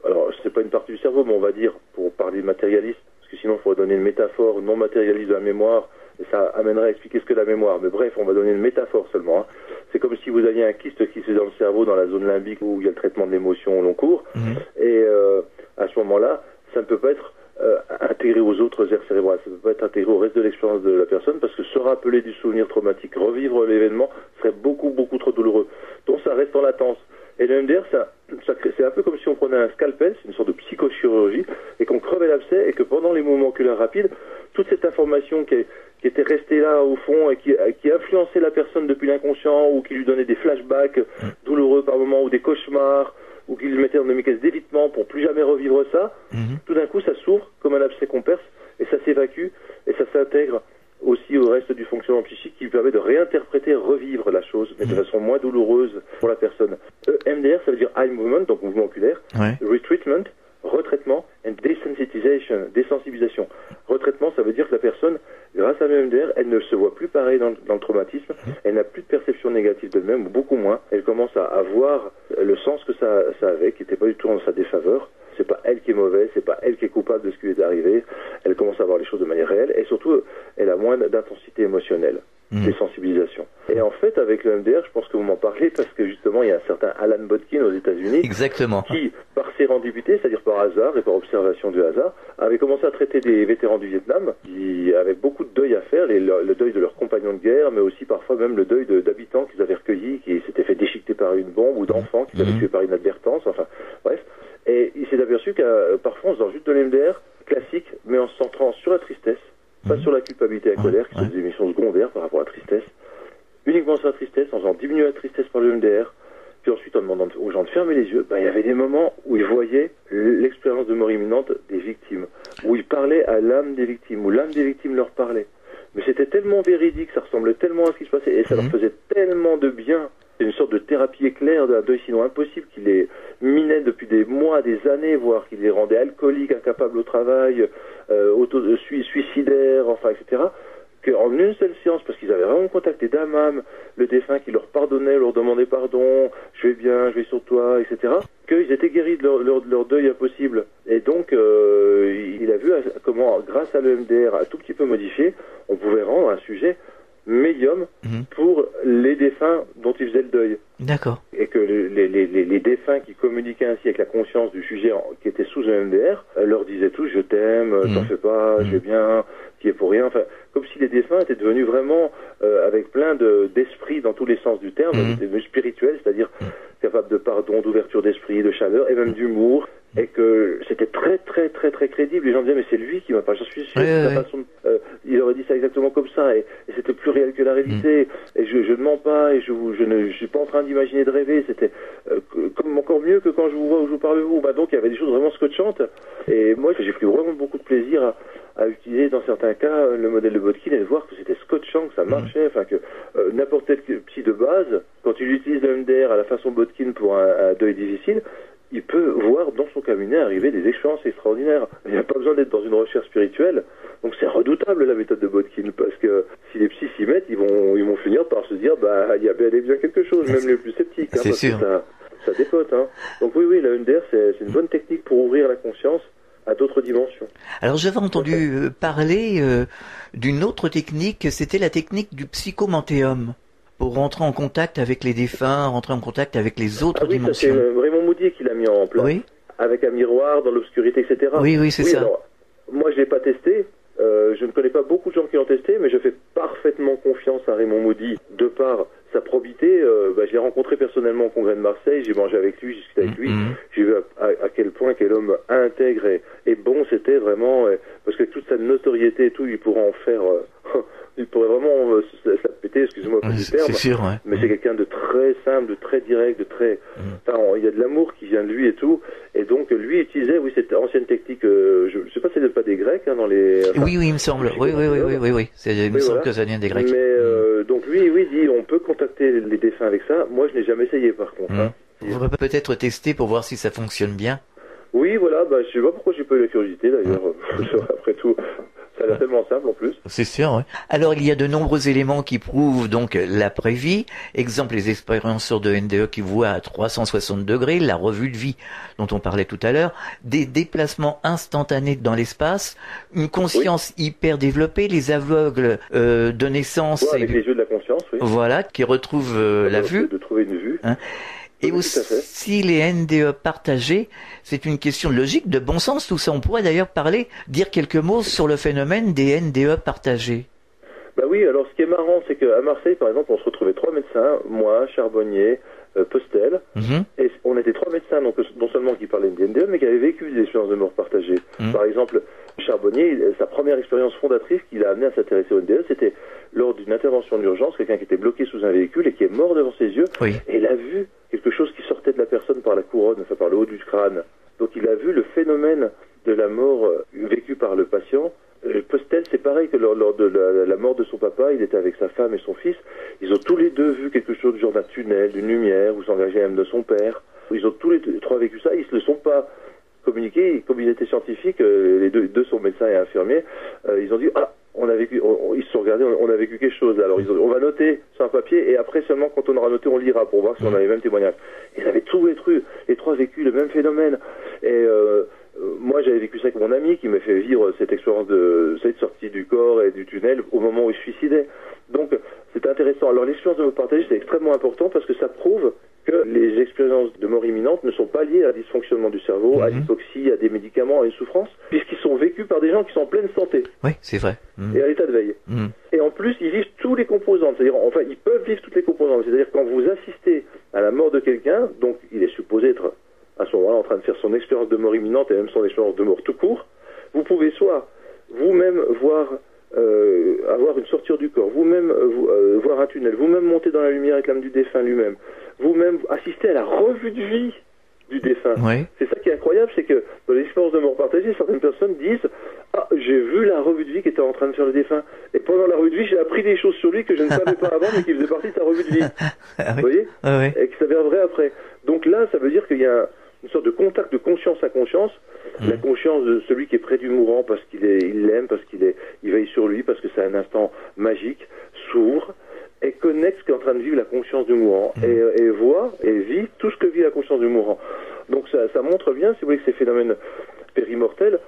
alors c'est pas une partie du cerveau, mais on va dire, pour parler matérialiste, parce que sinon il faudrait donner une métaphore non matérialiste de la mémoire, et ça amènerait à expliquer ce que la mémoire. Mais bref, on va donner une métaphore seulement. hein. C'est comme si vous aviez un kyste qui se fait dans le cerveau, dans la zone limbique où il y a le traitement de l'émotion au long cours, Mhm. et euh, à ce moment-là, ça ne peut pas être euh, intégré aux autres aires cérébrales, ça ne peut pas être intégré au reste de l'expérience de la personne, parce que se rappeler du souvenir traumatique, revivre l'événement, serait beaucoup, beaucoup trop douloureux. Donc ça reste en latence. Et le MDR, ça, c'est un peu comme si on prenait un scalpel, c'est une sorte de psychochirurgie, et qu'on crevait l'abcès, et que pendant les mouvements oculaires rapides, toute cette information qui, est- qui était restée là au fond et qui, qui influençait la personne depuis l'inconscient, ou qui lui donnait des flashbacks douloureux par moments, ou des cauchemars, ou qui lui mettait dans des caisses d'évitement pour plus jamais revivre ça, Mhm. tout d'un coup ça s'ouvre comme un abcès qu'on perce, et ça s'évacue, et ça s'intègre aussi au reste du fonctionnement psychique qui lui permet de réinterpréter, revivre la chose, mais de façon moins douloureuse pour la personne. E MDR, ça veut dire eye movement, donc mouvement oculaire, Ouais. retreatment, retraitement, and desensitization, désensibilisation. Retraitement, ça veut dire que la personne, grâce à l'EMDR, elle ne se voit plus pareil dans, le- dans le traumatisme, elle n'a plus de perception négative d'elle-même, ou beaucoup moins. Elle commence à, à voir le sens que ça, ça avait, qui n'était pas du tout en sa défaveur. C'est pas elle qui est mauvaise, c'est pas elle qui est coupable de ce qui lui est arrivé. Elle commence à voir les choses de manière réelle, et surtout, elle a moins d'intensité émotionnelle Mhm. désensibilisation. Et en fait, avec le MDR, je pense que vous m'en parlez parce que justement, il y a un certain Alan Botkin aux États-Unis Exactement. qui, par sérendipité, c'est-à-dire par hasard et par observation du hasard, avait commencé à traiter des vétérans du Vietnam qui avaient beaucoup de deuil à faire, les- le, le deuil de leurs compagnons de guerre, mais aussi parfois même le deuil de- d'habitants qu'ils avaient recueillis, qui s'étaient fait déchiqueter par une bombe, ou d'enfants qu'ils avaient Mhm. tués par inadvertance, enfin, bref. Et il s'est aperçu qu'à parfois, en faisant juste de l'MDR classique, mais en se centrant sur la tristesse, pas Mhm. sur la culpabilité et la colère, qui sont des émissions secondaires par rapport à la tristesse, uniquement sur la tristesse, en faisant diminuer la tristesse par le MDR, puis ensuite en demandant aux gens de fermer les yeux, ben, il y avait des moments où ils voyaient l'expérience de mort imminente des victimes, où ils parlaient à l'âme des victimes, où l'âme des victimes leur parlait. Mais c'était tellement véridique, ça ressemblait tellement à ce qui se passait, et ça leur Mhm. faisait tellement de bien. C'est une sorte de thérapie éclair d'un deuil sinon impossible qui les minait depuis des mois, des années, voire qui les rendait alcooliques, incapables au travail, euh, auto euh, sui- suicidaires, enfin, etc. Qu'en une seule séance, parce qu'ils avaient vraiment contacté d'âme le défunt qui leur pardonnait, leur demandait pardon, je vais bien, je vais sur toi, etc., qu'ils étaient guéris de leur, leur- de leur deuil impossible. Et donc, euh, il a vu comment, grâce à l'EMDR, un tout petit peu modifié, on pouvait rendre un sujet médium Mhm. pour les défunts dont il faisait le deuil D'accord. et que les, les, les, les- défunts qui communiquaient ainsi avec la conscience du sujet qui était sous un MDR euh, leur disaient tous je t'aime, euh, t'en Mhm. fais pas, je vais bien, qui est pour rien. Enfin, comme si les défunts étaient devenus vraiment euh, avec plein de d'esprit dans tous les sens du terme, Mhm. spirituels, c'est-à-dire capables de pardon, d'ouverture d'esprit, de chaleur et même d'humour. Et que c'était très très très très crédible. Les gens disaient mais c'est lui qui m'a pas. J'en suis sûr. Ouais, ouais, façon euh, il aurait dit ça exactement comme ça et, et c'était plus réel que la réalité. Et je, je ne mens pas et je, je ne je suis pas en train d'imaginer de rêver. C'était euh, comme encore mieux que quand je vous vois ou je vous parle de vous. Bah, donc il y avait des choses vraiment scotchantes. Et moi j'ai pris vraiment beaucoup de plaisir à, à utiliser dans certains cas le modèle de Botkin et de voir que c'était scotchant, que ça marchait, enfin que euh, n'importe quel psy de base, quand il utilise le MDR à la façon Botkin pour un, un deuil difficile, il peut voir dans son cabinet arriver des expériences extraordinaires. Il n'y a pas besoin d'être dans une recherche spirituelle. Donc c'est redoutable la méthode de Botkin parce que si les psys s'y mettent, ils vont, ils vont finir par se dire bah il y a bel et bien quelque chose, même les plus sceptiques. hein, C'est sûr. ça, ça dépote. Hein. Donc oui, oui, la MDR c'est une bonne technique pour ouvrir la conscience à d'autres dimensions. Alors j'avais entendu euh, parler euh, d'une autre technique, c'était la technique du psychomantéum. Pour rentrer en contact avec les défunts, rentrer en contact avec les autres Ah oui, ça c'est dimensions. Raymond Moudier qui l'a mis en place. Oui, Avec un miroir dans l'obscurité, etc. oui, oui, c'est ça. alors, moi, je l'ai pas testé. Euh, je ne connais pas beaucoup de gens qui l'ont testé, mais je fais parfaitement confiance à Raymond Maudy de par sa probité. Euh, bah, je l'ai rencontré personnellement au congrès de Marseille, j'ai mangé avec lui, j'ai discuté avec lui. Mhm. J'ai vu à, à- à quel point quel homme intègre et, et bon c'était vraiment, parce que toute sa notoriété et tout, il pourrait en faire, euh, il pourrait vraiment euh, se, se la péter, excusez-moi pour Ouais, le C'est terme. c'est sûr, ouais. Mais c'est quelqu'un de très simple, de très direct, de très. Mhm. Enfin, on- il y a de l'amour qui vient de lui et tout. Et donc, lui utilisait, oui, cette ancienne technique. euh, je ne sais pas si c'est pas des Grecs hein, dans les. enfin, Oui, oui, il me semble. Oui, oui, oui, oui, oui, oui. Il me semble voilà. que ça vient des Grecs. Mais euh, donc lui, oui, dit on peut contacter les défunts avec ça. Moi, je n'ai jamais essayé par contre. Hein. On va peut-être tester pour voir si ça fonctionne bien. Oui, voilà. Bah, je sais pas pourquoi j'ai pas eu la curiosité d'ailleurs. *laughs* Après tout, ça a l'air tellement simple en plus. C'est sûr, oui. Alors, il y a de nombreux éléments qui prouvent donc l'après-vie. Exemple, les expérienceurs de NDE qui voient à 360 degrés, la revue de vie dont on parlait tout à l'heure, des déplacements instantanés dans l'espace, une conscience hyper développée, les aveugles euh, de naissance, Ouais, et- avec les yeux de la conscience, oui. voilà, qui retrouvent euh, la vue. De trouver une vue. Et Oui, aussi les NDE partagés, c'est une question de logique, de bon sens, tout ça. On pourrait d'ailleurs parler, dire quelques mots sur le phénomène des NDE partagés. Bah oui, alors ce qui est marrant, c'est qu'à Marseille, par exemple, on se retrouvait trois médecins, moi, Charbonnier, euh, Postel, Mhm. et on était trois médecins, donc non seulement qui parlaient de NDE, mais qui avaient vécu des expériences de mort partagée. Mhm. Par exemple, Charbonnier, sa première expérience fondatrice qui l'a amené à s'intéresser au NDE, c'était lors d'une intervention d'urgence, quelqu'un qui était bloqué sous un véhicule et qui est mort devant ses yeux, Oui. et il a vu quelque chose qui sortait de la personne par la couronne, enfin par le haut du crâne. Donc il a vu le phénomène de la mort euh, vécue par le patient. Euh, Postel, c'est pareil que lors, lors de la, la mort de son papa, il était avec sa femme et son fils. Ils ont tous les deux vu quelque chose du genre d'un tunnel, d'une lumière, ou s'engager même de son père. Ils ont tous les deux- trois vécu ça. Ils se le sont pas communiqués. Comme ils étaient scientifiques, euh, les deux, deux sont médecins et infirmiers, euh, ils ont dit ah on a vécu, on- on- ils se sont regardés, on, on a vécu quelque chose. Alors ils ont, on va noter sur un papier et après seulement quand on aura noté, on lira pour voir si on a les mêmes témoignages. Ils avaient tous les trucs, les trois vécu le même phénomène. Et euh, moi j'avais vécu ça avec mon ami qui m'a fait vivre cette expérience de cette sortie du corps et du tunnel au moment où il se suicidait. Donc c'est intéressant. Alors l'expérience de mort partagée c'est extrêmement important parce que ça prouve que les expériences de mort imminente ne sont pas liées à un dysfonctionnement du cerveau, à Mhm. l'hypoxie, à des médicaments, à une souffrance, puisqu'ils sont vécus par des gens qui sont en pleine santé Oui, c'est vrai. Mhm. et à l'état de veille. Mhm. Et en plus, ils vivent tous les composantes. C'est-à-dire, enfin, ils peuvent vivre toutes les composantes. C'est-à-dire, quand vous assistez à la mort de quelqu'un, donc il est supposé être à ce moment-là en train de faire son expérience de mort imminente et même son expérience de mort tout court, vous pouvez soit vous-même voir euh, avoir une sortir du corps, vous-même euh, vous- euh, voir un tunnel, vous-même monter dans la lumière avec l'âme du défunt lui-même, vous-même assister à la revue de vie du défunt. Oui. C'est ça qui est incroyable, c'est que dans l'expérience de mort partagée, certaines personnes disent Ah, j'ai vu la revue de vie qui était en train de faire le défunt. Et pendant la revue de vie, j'ai appris des choses sur lui que je ne savais pas *laughs* avant, mais qui faisaient partie de sa revue de vie. Ah Vous voyez Ah oui. Et qui s'avère vrai après. Donc là, ça veut dire qu'il y a une sorte de contact de conscience à conscience. Mm. La conscience de celui qui est près du mourant parce qu'il est, il l'aime, parce qu'il est, il veille sur lui, parce que c'est un instant magique, s'ouvre et connecte ce qu'est en train de vivre la conscience du mourant Mm. et, et voit et vit tout ce que vit la conscience du mourant. Donc ça, ça montre bien, si vous voulez, que ces phénomènes périmortels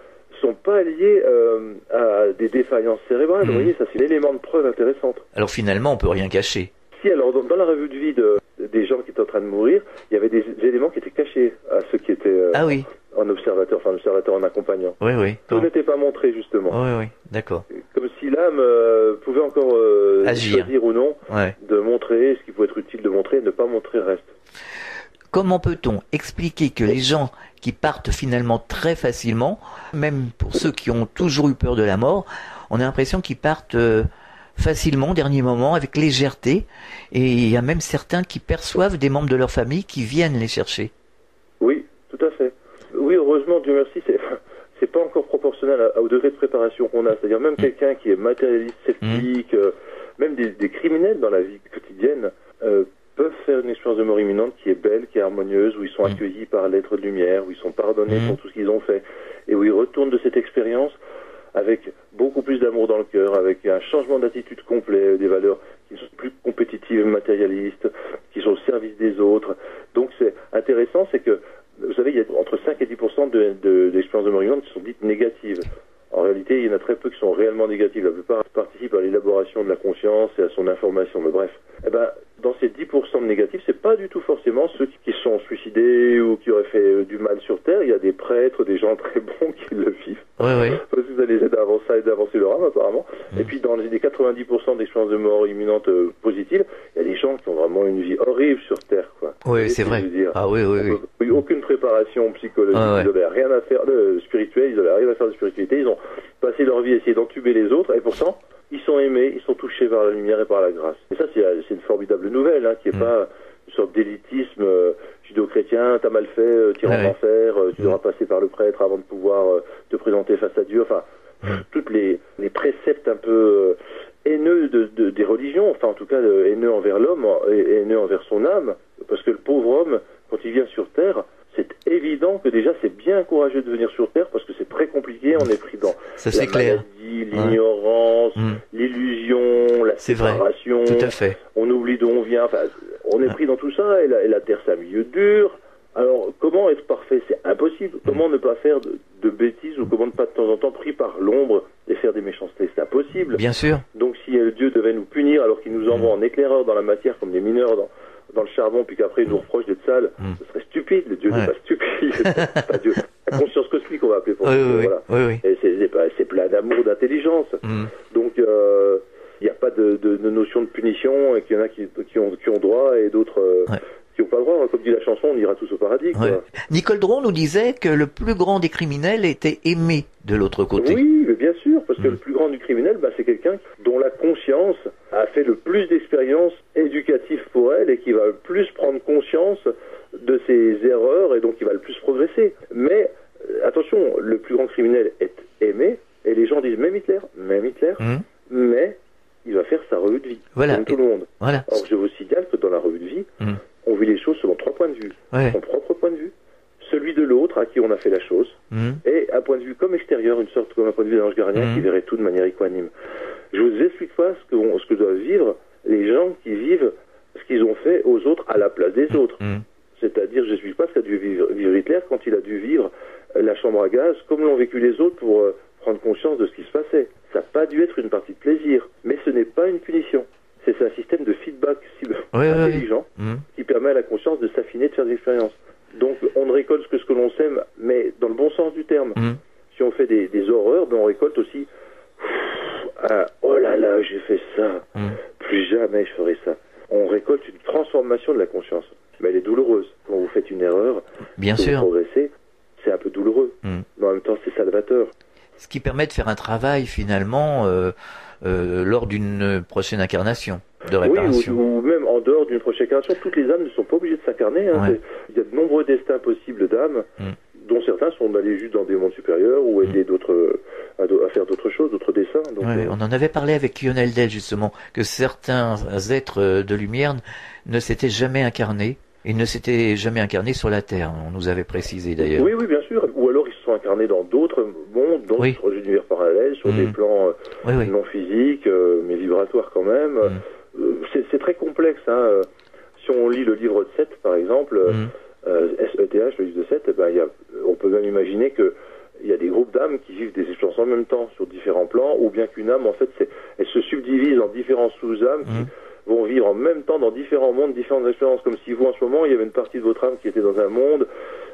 sont pas liés euh, à des défaillances cérébrales. Vous voyez, ça c'est l'élément de preuve intéressante. Alors finalement, on peut rien cacher. Si alors dans, dans la revue de vie de, des gens qui étaient en train de mourir, il y avait des, éléments qui étaient cachés à ceux qui étaient euh, Ah oui. En observateur, enfin observateur en accompagnant. Oui, oui. Tout n'était pas montré justement. Oui, oui. D'accord. Comme si l'âme euh, pouvait encore euh, Agir. choisir ou non Ouais. de montrer ce qui pouvait être utile de montrer et ne pas montrer le reste. Comment peut-on expliquer que les gens qui partent finalement très facilement, même pour ceux qui ont toujours eu peur de la mort, on a l'impression qu'ils partent euh, facilement au dernier moment, avec légèreté, et il y a même certains qui perçoivent des membres de leur famille qui viennent les chercher. Oui, tout à fait. Oui, heureusement, Dieu merci, c'est *laughs* c'est pas encore proportionnel à- au degré de préparation qu'on a. C'est-à-dire même quelqu'un qui est matérialiste, sceptique, euh, même des, des criminels dans la vie quotidienne euh, peuvent faire une expérience de mort imminente qui est belle, qui est harmonieuse, où ils sont Mm. accueillis par l'être de lumière, où ils sont pardonnés Mm. pour tout ce qu'ils ont fait, et où ils retournent de cette expérience avec beaucoup plus d'amour dans le cœur, avec un changement d'attitude complet, des valeurs qui sont plus compétitives matérialistes, qui sont au service des autres. Donc c'est intéressant, c'est que, vous savez, il y a entre 5 et 10 de, de, d'expériences de mort qui sont dites négatives. En réalité, il y en a très peu qui sont réellement négatives. La plupart participent à l'élaboration de la conscience et à son information. Mais bref, eh ben, dans ces 10% de négatifs, c'est pas du tout forcément ceux qui sont suicidés ou qui auraient fait euh, du mal sur Terre. Il y a des prêtres, des gens très *laughs* bons qui le vivent. Oui, oui. Parce que ça les aide à avancer, à avancer leur âme, apparemment. Mm. Et puis, dans les 90% d'expériences de mort imminente euh, positives, il y a des gens qui ont vraiment une vie horrible sur Terre, quoi. Oui, c'est vrai. dire? Ah oui, oui, oui. Peut- aucune préparation psychologique, Ah ouais. ils n'avaient rien à faire de spirituel, ils n'avaient rien à faire de spiritualité, ils ont passé leur vie à essayer d'entuber les autres, et pourtant, ils sont aimés, ils sont touchés par la lumière et par la grâce. Et ça, c'est une formidable nouvelle, hein, qui n'est Mm. pas une sorte d'élitisme euh, judéo-chrétien, t'as mal fait, euh, t'iras Ouais, en ouais. enfer, euh, tu Mm. devras passer par le prêtre avant de pouvoir euh, te présenter face à Dieu, enfin, Mm. toutes les, les préceptes un peu euh, haineux de, de- des religions, enfin en tout cas euh, haineux envers l'homme et haineux envers son âme, parce que le pauvre homme, quand il vient sur Terre, c'est évident que déjà c'est bien courageux de venir sur Terre parce que c'est très compliqué, on est pris dans Ça, la clair. maladie, l'ignorance, Mm. l'illusion, la vrai. séparation, Tout à fait. on oublie d'où on vient, enfin, on est Ah. pris dans tout ça et la, et la Terre c'est un milieu dur. Alors comment être parfait? C'est impossible. Comment ne pas faire de, de bêtises ou comment ne pas de temps en temps pris par l'ombre et faire des méchancetés? C'est impossible. Bien sûr. Donc si Dieu devait nous punir alors qu'il nous envoie en éclaireur dans la matière comme des mineurs dans, dans le charbon, puis qu'après il nous reproche d'être sales, Mm. ce serait stupide. Dieu Ouais. n'est pas stupide. *laughs* Pas Dieu. La conscience cosmique, on va appeler pour Oui, voilà. oui. Et c'est- plein d'amour, d'intelligence. Mm. Donc euh, il n'y a pas de, de- de notion de punition et qu'il y en a qui, qui, ont, qui ont droit et d'autres euh, Ouais. qui n'ont pas le droit. Comme dit la chanson, on ira tous au paradis. quoi. Ouais. Nicole Dron nous disait que le plus grand des criminels était aimé de l'autre côté. Oui, mais bien sûr, parce que Mm. le plus grand du criminel, bah, c'est quelqu'un dont la conscience a fait le plus d'expériences éducatives et qui va le plus prendre conscience de ses erreurs et donc qui va le plus progresser. Mais euh, attention, le plus grand criminel est aimé et les gens disent même Hitler, même Hitler, Mm. mais il va faire sa revue de vie, Voilà. comme tout le monde. Voilà. Or, je vous signale que dans la revue de vie, Mm. on vit les choses selon trois points de vue. Ouais. Son propre point de vue, celui de l'autre à qui on a fait la chose, Mm. et un point de vue comme extérieur, une sorte comme un point de vue d'un ange gardien qui verrait tout de manière équanime. Je vous explique pas ce que, on- ce que doivent vivre les gens qui vivent ce qu'ils ont fait aux autres à la place des autres. Mm. C'est-à-dire, je n'explique pas ce qu'a dû vivre, vivre Hitler quand il a dû vivre euh, la chambre à gaz, comme l'ont vécu les autres pour euh, prendre conscience de ce qui se passait. Ça n'a pas dû être une partie de plaisir, mais ce n'est pas une punition. C'est un système de feedback si- Ouais, ouais, intelligent Mm. qui permet à la conscience de s'affiner, de faire des expériences. Donc on ne récolte que ce que l'on sème, mais dans le bon sens du terme. Si on fait des, des horreurs, ben on récolte aussi un oh là là, j'ai fait ça, plus jamais je ferai ça. On récolte une transformation de la conscience, mais elle est douloureuse. Quand vous faites une erreur, Bien que vous sûr. progressez, c'est un peu douloureux, Mm. mais en même temps c'est salvateur. Ce qui permet de faire un travail finalement euh, euh, lors d'une prochaine incarnation de Oui, réparation. ou, ou même en dehors d'une prochaine incarnation. Toutes les âmes ne sont pas obligées de s'incarner. Hein. Ouais. Il y a de nombreux destins possibles d'âmes, Mm. Dont certains sont d'aller juste dans des mondes supérieurs ou aider d'autres euh, à, faire d'autres choses, d'autres dessins. Donc, Ouais, euh, on en avait parlé avec Lionel Del justement, que certains êtres euh, de lumière ne s'étaient jamais incarnés. Ils ne s'étaient jamais incarnés sur la Terre. On nous avait précisé d'ailleurs. Oui, oui, bien sûr. Ou alors ils se sont incarnés dans d'autres mondes, d'autres Oui. univers parallèles, sur Mm. des plans oui, oui. non physiques, mais vibratoires quand même. Mm. C'est très complexe. Hein. Si on lit le livre de 7, par exemple, Mm. SETH, le livre de 7, eh ben, il y a, on peut même imaginer que il y a des groupes d'âmes qui vivent des expériences en même temps sur différents plans, ou bien qu'une âme, en fait, elle se subdivise en différents sous-âmes qui Mhm. vont vivre en même temps dans différents mondes, différentes expériences, comme si vous, en ce moment, il y avait une partie de votre âme qui était dans un monde,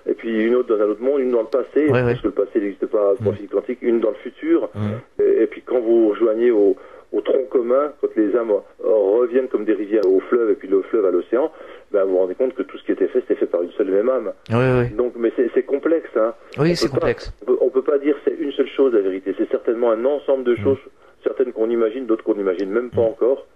et puis une autre dans un autre monde, une dans le passé, Ouais, parce ouais. que le passé n'existe pas Mhm. physique quantique, une dans le futur, Mm. et, et puis quand vous rejoignez au, au tronc commun, quand les âmes reviennent comme des rivières au fleuve, et puis le fleuve à l'océan, ben, vous vous rendez compte que tout ce qui était fait, c'était fait par une seule et même âme. Oui, oui. Donc, mais c'est c'est complexe, hein. Oui, On c'est peut pas- complexe. On peut, on peut pas dire c'est une seule chose la vérité. C'est certainement un ensemble Mm. de choses, certaines qu'on imagine, d'autres qu'on n'imagine même pas encore.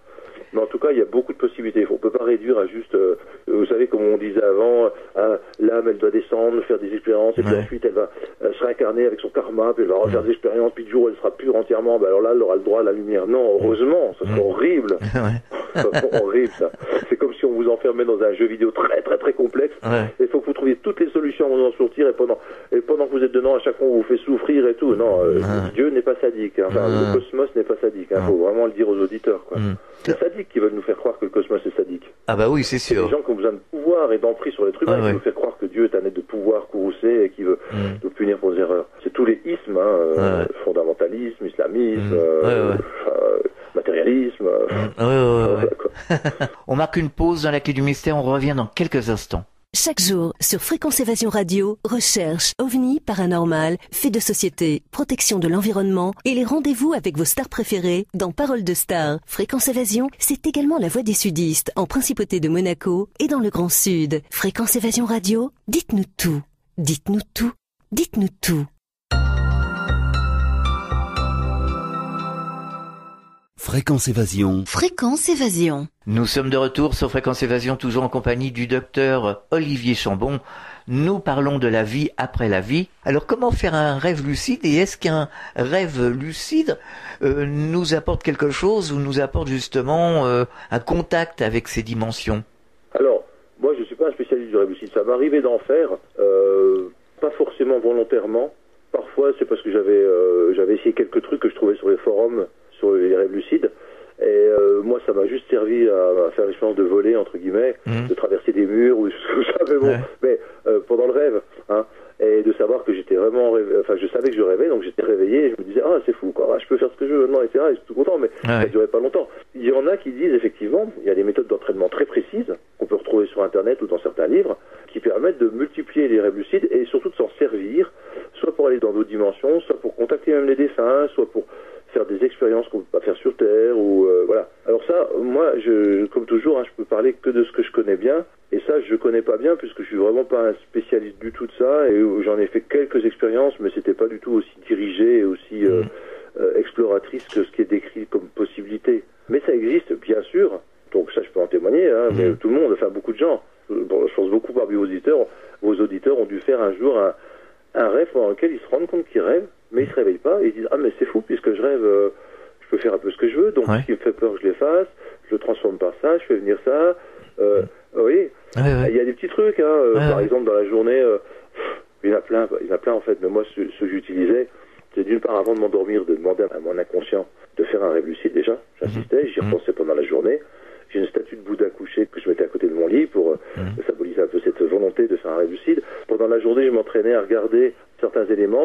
Mais en tout cas, il y a beaucoup de possibilités. On peut pas réduire à juste, euh, vous savez, comme on disait avant, euh, l'âme, elle doit descendre, faire des expériences, et puis Ouais. ensuite, elle va euh, se réincarner avec son karma, puis elle va refaire des expériences, puis du jour, où elle sera pure entièrement. Ben alors là, elle aura le droit à la lumière. Non, heureusement, ça serait horrible. *laughs* ouais. Ça serait horrible, ça. C'est comme si on vous enfermait dans un jeu vidéo très, très, très complexe. Ouais. Il faut que vous trouviez toutes les solutions pour en sortir et pendant, et pendant que vous êtes dedans, à chaque fois on vous fait souffrir et tout. Non, euh. Dieu n'est pas sadique. hein. Enfin, le cosmos n'est pas sadique. Il Ah. faut vraiment le dire aux auditeurs. Quoi. Mm. Qui veulent nous faire croire que le cosmos est sadique. Ah bah oui, c'est sûr. des gens qui ont besoin de pouvoir et d'emprise sur l'être humain Ah qui ouais. veulent faire croire que Dieu est un être de pouvoir courroucé et qui veut Mm. nous punir pour nos erreurs. C'est tous les ismes, hein, euh, Ah fondamentalisme, islamisme, Mm. euh, Ouais, ouais. euh, matérialisme. quoi. On marque une pause dans la clé du mystère, on revient dans quelques instants. Chaque jour, sur Fréquence Évasion Radio, recherche, ovni, paranormal, faits de société, protection de l'environnement et les rendez-vous avec vos stars préférées dans Parole de Stars. Fréquence Évasion, c'est également la voix des sudistes en Principauté de Monaco et dans le Grand Sud. Fréquence Évasion Radio, dites-nous tout. Dites-nous tout. Dites-nous tout. Fréquence Évasion. Fréquence Évasion. Nous sommes de retour sur Fréquence Évasion, toujours en compagnie du docteur Olivier Chambon. Nous parlons de la vie après la vie. Alors comment faire un rêve lucide et est-ce qu'un rêve lucide euh, nous apporte quelque chose ou nous apporte justement euh, un contact avec ces dimensions? Alors, moi, je suis pas un spécialiste du rêve lucide. Ça m'arrivait d'en faire, euh, pas forcément volontairement. Parfois, c'est parce que j'avais j'avais essayé quelques trucs que je trouvais sur les forums sur les rêves lucides. Et euh, moi, ça m'a juste servi à, à faire l'expérience de voler, entre guillemets, Mhm. de traverser des murs ou des choses comme ça. Mais bon, Ouais. mais euh, pendant le rêve, hein, et de savoir que j'étais vraiment rêvé, enfin, je savais que je rêvais, donc j'étais réveillé et je me disais, ah, c'est fou, quoi, Ah, je peux faire ce que je veux maintenant, etc. Et je suis tout content, mais ça ouais. durait pas longtemps. Il y en a qui disent effectivement, il y a des méthodes d'entraînement très précises qu'on peut retrouver sur Internet ou dans certains livres, qui permettent de multiplier les rêves lucides et surtout de s'en servir, soit pour aller dans d'autres dimensions, soit pour contacter même les défunts, soit pour faire des expériences qu'on peut pas faire sur Terre ou euh, voilà. Alors ça, moi, je, comme toujours, hein, je peux parler que de ce que je connais bien. Et ça, je connais pas bien puisque je suis vraiment pas un spécialiste du tout de ça et j'en ai fait quelques expériences, mais c'était pas du tout aussi dirigé et aussi euh, euh, exploratrice que ce qui est décrit comme possibilité. Mais ça existe, bien sûr. Donc ça, je peux en témoigner. Hein, Mais Mhm. tout le monde, enfin beaucoup de gens. Bon, je pense beaucoup parmi vos auditeurs, vos auditeurs ont dû faire un jour un, un rêve pendant lequel ils se rendent compte qu'ils rêvent, mais ils se réveillent pas. Et ils disent ah mais c'est fou puisque je rêve, euh, je peux faire un peu ce que je veux. Donc Ouais. ce qui me fait peur, je l'efface. Je le transforme par ça. Je fais venir ça. Euh, oui, Ouais, ouais. il y a des petits trucs, hein, euh, par exemple dans la journée, euh, il y en a plein, il y en a plein en fait, mais moi ce, ce que j'utilisais, c'est d'une part avant de m'endormir de demander à mon inconscient de faire un rêve lucide déjà, j'insistais, j'y Mhm. repensais pendant la journée. J'ai une statue de Bouddha couché que je mettais à côté de mon lit pour euh, Mhm. symboliser un peu cette volonté de faire un rêve lucide. Pendant la journée, je m'entraînais à regarder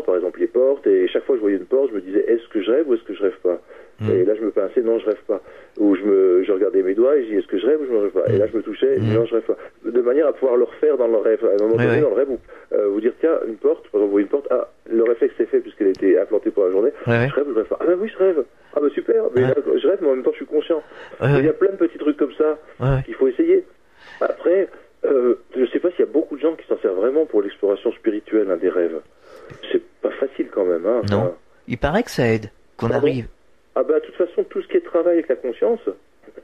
par exemple les portes, et chaque fois que je voyais une porte, je me disais est-ce que je rêve ou est-ce que je rêve pas Mhm. Et là, je me pinçais, non, je rêve pas. Ou je me, je regardais mes doigts et je dis, est-ce que je rêve ou je ne rêve pas Et là, je me touchais, Mhm. non, je rêve pas. De manière à pouvoir le refaire dans le rêve. À un moment Ouais, donné, ouais. dans le rêve, vous, euh, vous dire, tiens, une porte, par exemple, vous voyez une porte, ah, le réflexe est fait puisqu'elle a été implantée pour la journée. Ouais, ouais. Je rêve ou je rêve pas Ah, bah oui, je rêve. Ah, bah super. Mais Ouais. là, je rêve, mais en même temps, je suis conscient. Ouais, Il y ouais. a plein de petits trucs comme ça Ouais, ouais. qu'il faut essayer. Après, euh, je sais pas s'il y a beaucoup de gens qui s'en servent vraiment pour l'exploration spirituelle hein, des rêves. C'est pas facile quand même. Hein, Non. Enfin, Il paraît que ça aide, qu'on Pardon arrive. ah bah de toute façon, tout ce qui est travail avec la conscience,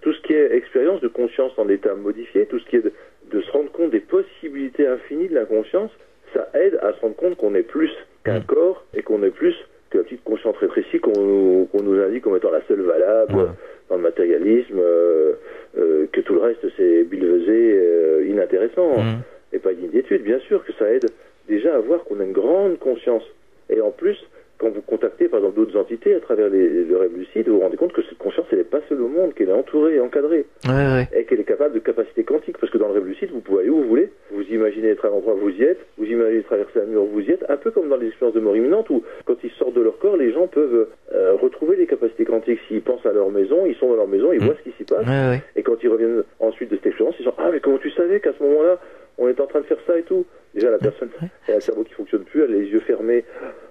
tout ce qui est expérience de conscience en état modifié, tout ce qui est de, de se rendre compte des possibilités infinies de la conscience, ça aide à se rendre compte qu'on est plus qu'un corps et qu'on est plus que la petite conscience rétrécie qu'on nous, qu'on nous indique comme étant la seule valable Ouais. dans le matérialisme, euh, euh, que tout le reste c'est bilvesé, euh, inintéressant Mhm. et pas digne d'étude. Bien sûr que ça aide déjà à voir qu'on a une grande conscience. Et en plus, quand vous contactez par exemple d'autres entités à travers les, le rêve lucide, vous vous rendez compte que cette conscience elle n'est pas seule au monde, qu'elle est entourée et encadrée Ouais, ouais. et qu'elle est capable de capacité quantique, parce que dans le rêve lucide, vous pouvez aller où vous voulez, vous imaginez être à l'endroit où vous y êtes, vous imaginez traverser un mur, vous y êtes, un peu comme dans les expériences de mort imminente, où quand ils sortent de leur corps, les gens peuvent euh, retrouver les capacités quantiques. S'ils pensent à leur maison, ils sont dans leur maison, ils Mm. voient ce qui s'y passe, Ouais, ils reviennent ensuite de cette expérience, ils sont Ah, mais comment tu savais qu'à ce moment-là, on était en train de faire ça et tout? Déjà, la personne elle a un cerveau qui fonctionne plus, elle a les yeux fermés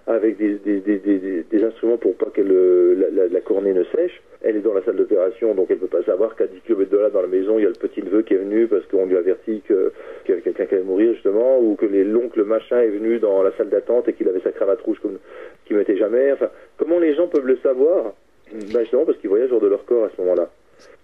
avec des, des, instruments pour pas que la, la, la cornée ne sèche. Elle est dans la salle d'opération, donc elle peut pas savoir qu'à 10 km de là, dans la maison, il y a le petit neveu qui est venu parce qu'on lui a averti que- qu'il y avait quelqu'un qui allait mourir, justement, ou que l'oncle machin est venu dans la salle d'attente et qu'il avait sa cravate rouge comme, qu'il mettait jamais. Enfin, comment les gens peuvent le savoir? Ben Justement parce qu'ils voyagent hors de leur corps à ce moment-là.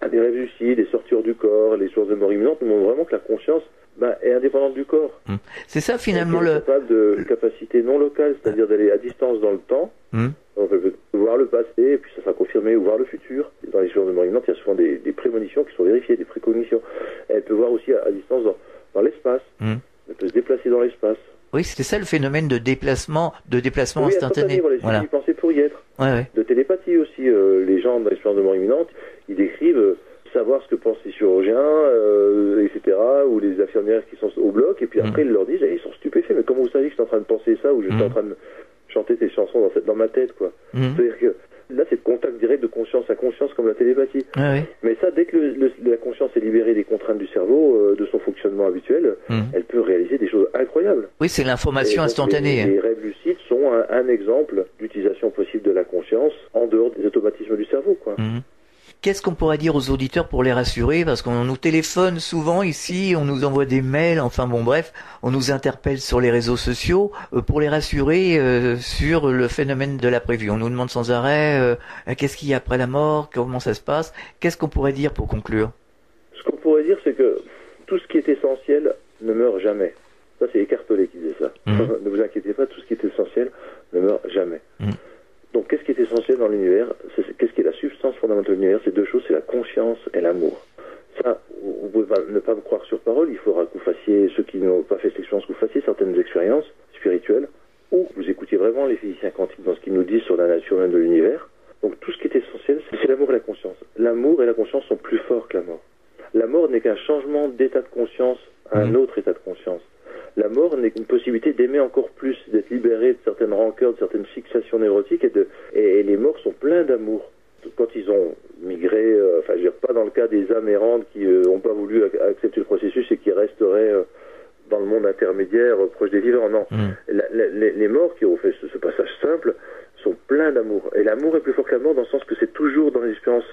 Ah, Des rêves lucides, des sorties hors du corps, les sources de mort imminente nous montrent vraiment que la conscience ben, est indépendante du corps. C'est ça finalement le. capable de capacité non locale, c'est-à-dire d'aller à distance dans le temps. Hmm. Donc elle peut voir le passé, et puis ça sera confirmé, ou voir le futur. Dans les choses de mort imminente, il y a souvent des, des prémonitions qui sont vérifiées, des précognitions. Elle peut voir aussi à, à distance dans, dans l'espace. Hmm. Elle peut se déplacer dans l'espace. Oui, c'était ça le phénomène de déplacement, de déplacement Oui, instantané. voilà, Voilà. penser pour y être. Ouais, ouais. De télépathie aussi. euh, les gens dans l'expérience de mort imminente, ils décrivent euh, savoir ce que pensent les chirurgiens, euh, etc., ou les infirmières qui sont au bloc, et puis Mm. après ils leur disent, eh, ils sont stupéfaits, mais comment vous savez que j'étais en train de penser ça, ou j'étais Mm. en train de chanter ces chansons dans, cette- dans ma tête, quoi. Mhm. C'est-à-dire que là, c'est le contact direct de conscience à conscience, comme la télépathie. Mais ça, dès que le- le- la conscience est libérée des contraintes du cerveau, euh, de son fonctionnement habituel, elle peut réaliser des choses incroyables. Oui, c'est l'information instantanée. Les, les rêves lucides sont un, un exemple d'utilisation possible de la conscience en dehors des automatismes du cerveau, quoi. Qu'est-ce qu'on pourrait dire aux auditeurs pour les rassurer? Parce qu'on nous téléphone souvent ici, on nous envoie des mails, enfin bon bref, on nous interpelle sur les réseaux sociaux euh, pour les rassurer euh, sur le phénomène de la prévue. On nous demande sans arrêt euh, qu'est-ce qu'il y a après la mort, comment ça se passe? Qu'est-ce qu'on pourrait dire pour conclure? Ce qu'on pourrait dire, c'est que tout ce qui est essentiel ne meurt jamais. Ça, c'est Écartolé qui disait ça. Mhm. *laughs* ne vous inquiétez pas, tout ce qui est essentiel ne meurt jamais. Mhm. Donc, qu'est-ce qui est essentiel dans l'univers? Qu'est-ce qui est la substance fondamentale de l'univers? C'est deux choses, c'est la conscience et l'amour. Ça, vous vous pouvez pas- ne pas me croire sur parole, il faudra que vous fassiez, ceux qui n'ont pas fait cette expérience, que vous fassiez certaines expériences spirituelles, ou vous écoutiez vraiment les physiciens quantiques dans ce qu'ils nous disent sur la nature même de l'univers. Donc tout ce qui est essentiel, c'est l'amour et la conscience. L'amour et la conscience sont plus forts que la mort. La mort n'est qu'un changement d'état de conscience à un Mhm. autre état de conscience. La mort n'est qu'une possibilité d'aimer encore plus, d'être libéré de certaines rancœurs, de certaines fixations névrotiques, et, de, et, et les morts sont pleins d'amour. Quand ils ont migré, euh, enfin je veux dire pas dans le cas des âmes errantes qui n'ont pas voulu ac- accepter le processus et qui resteraient euh, dans le monde intermédiaire, euh, proche des vivants, non. La- la- les, les morts qui ont fait ce, ce passage simple sont pleins d'amour. Et l'amour est plus fort que la mort dans le sens que c'est toujours dans les expériences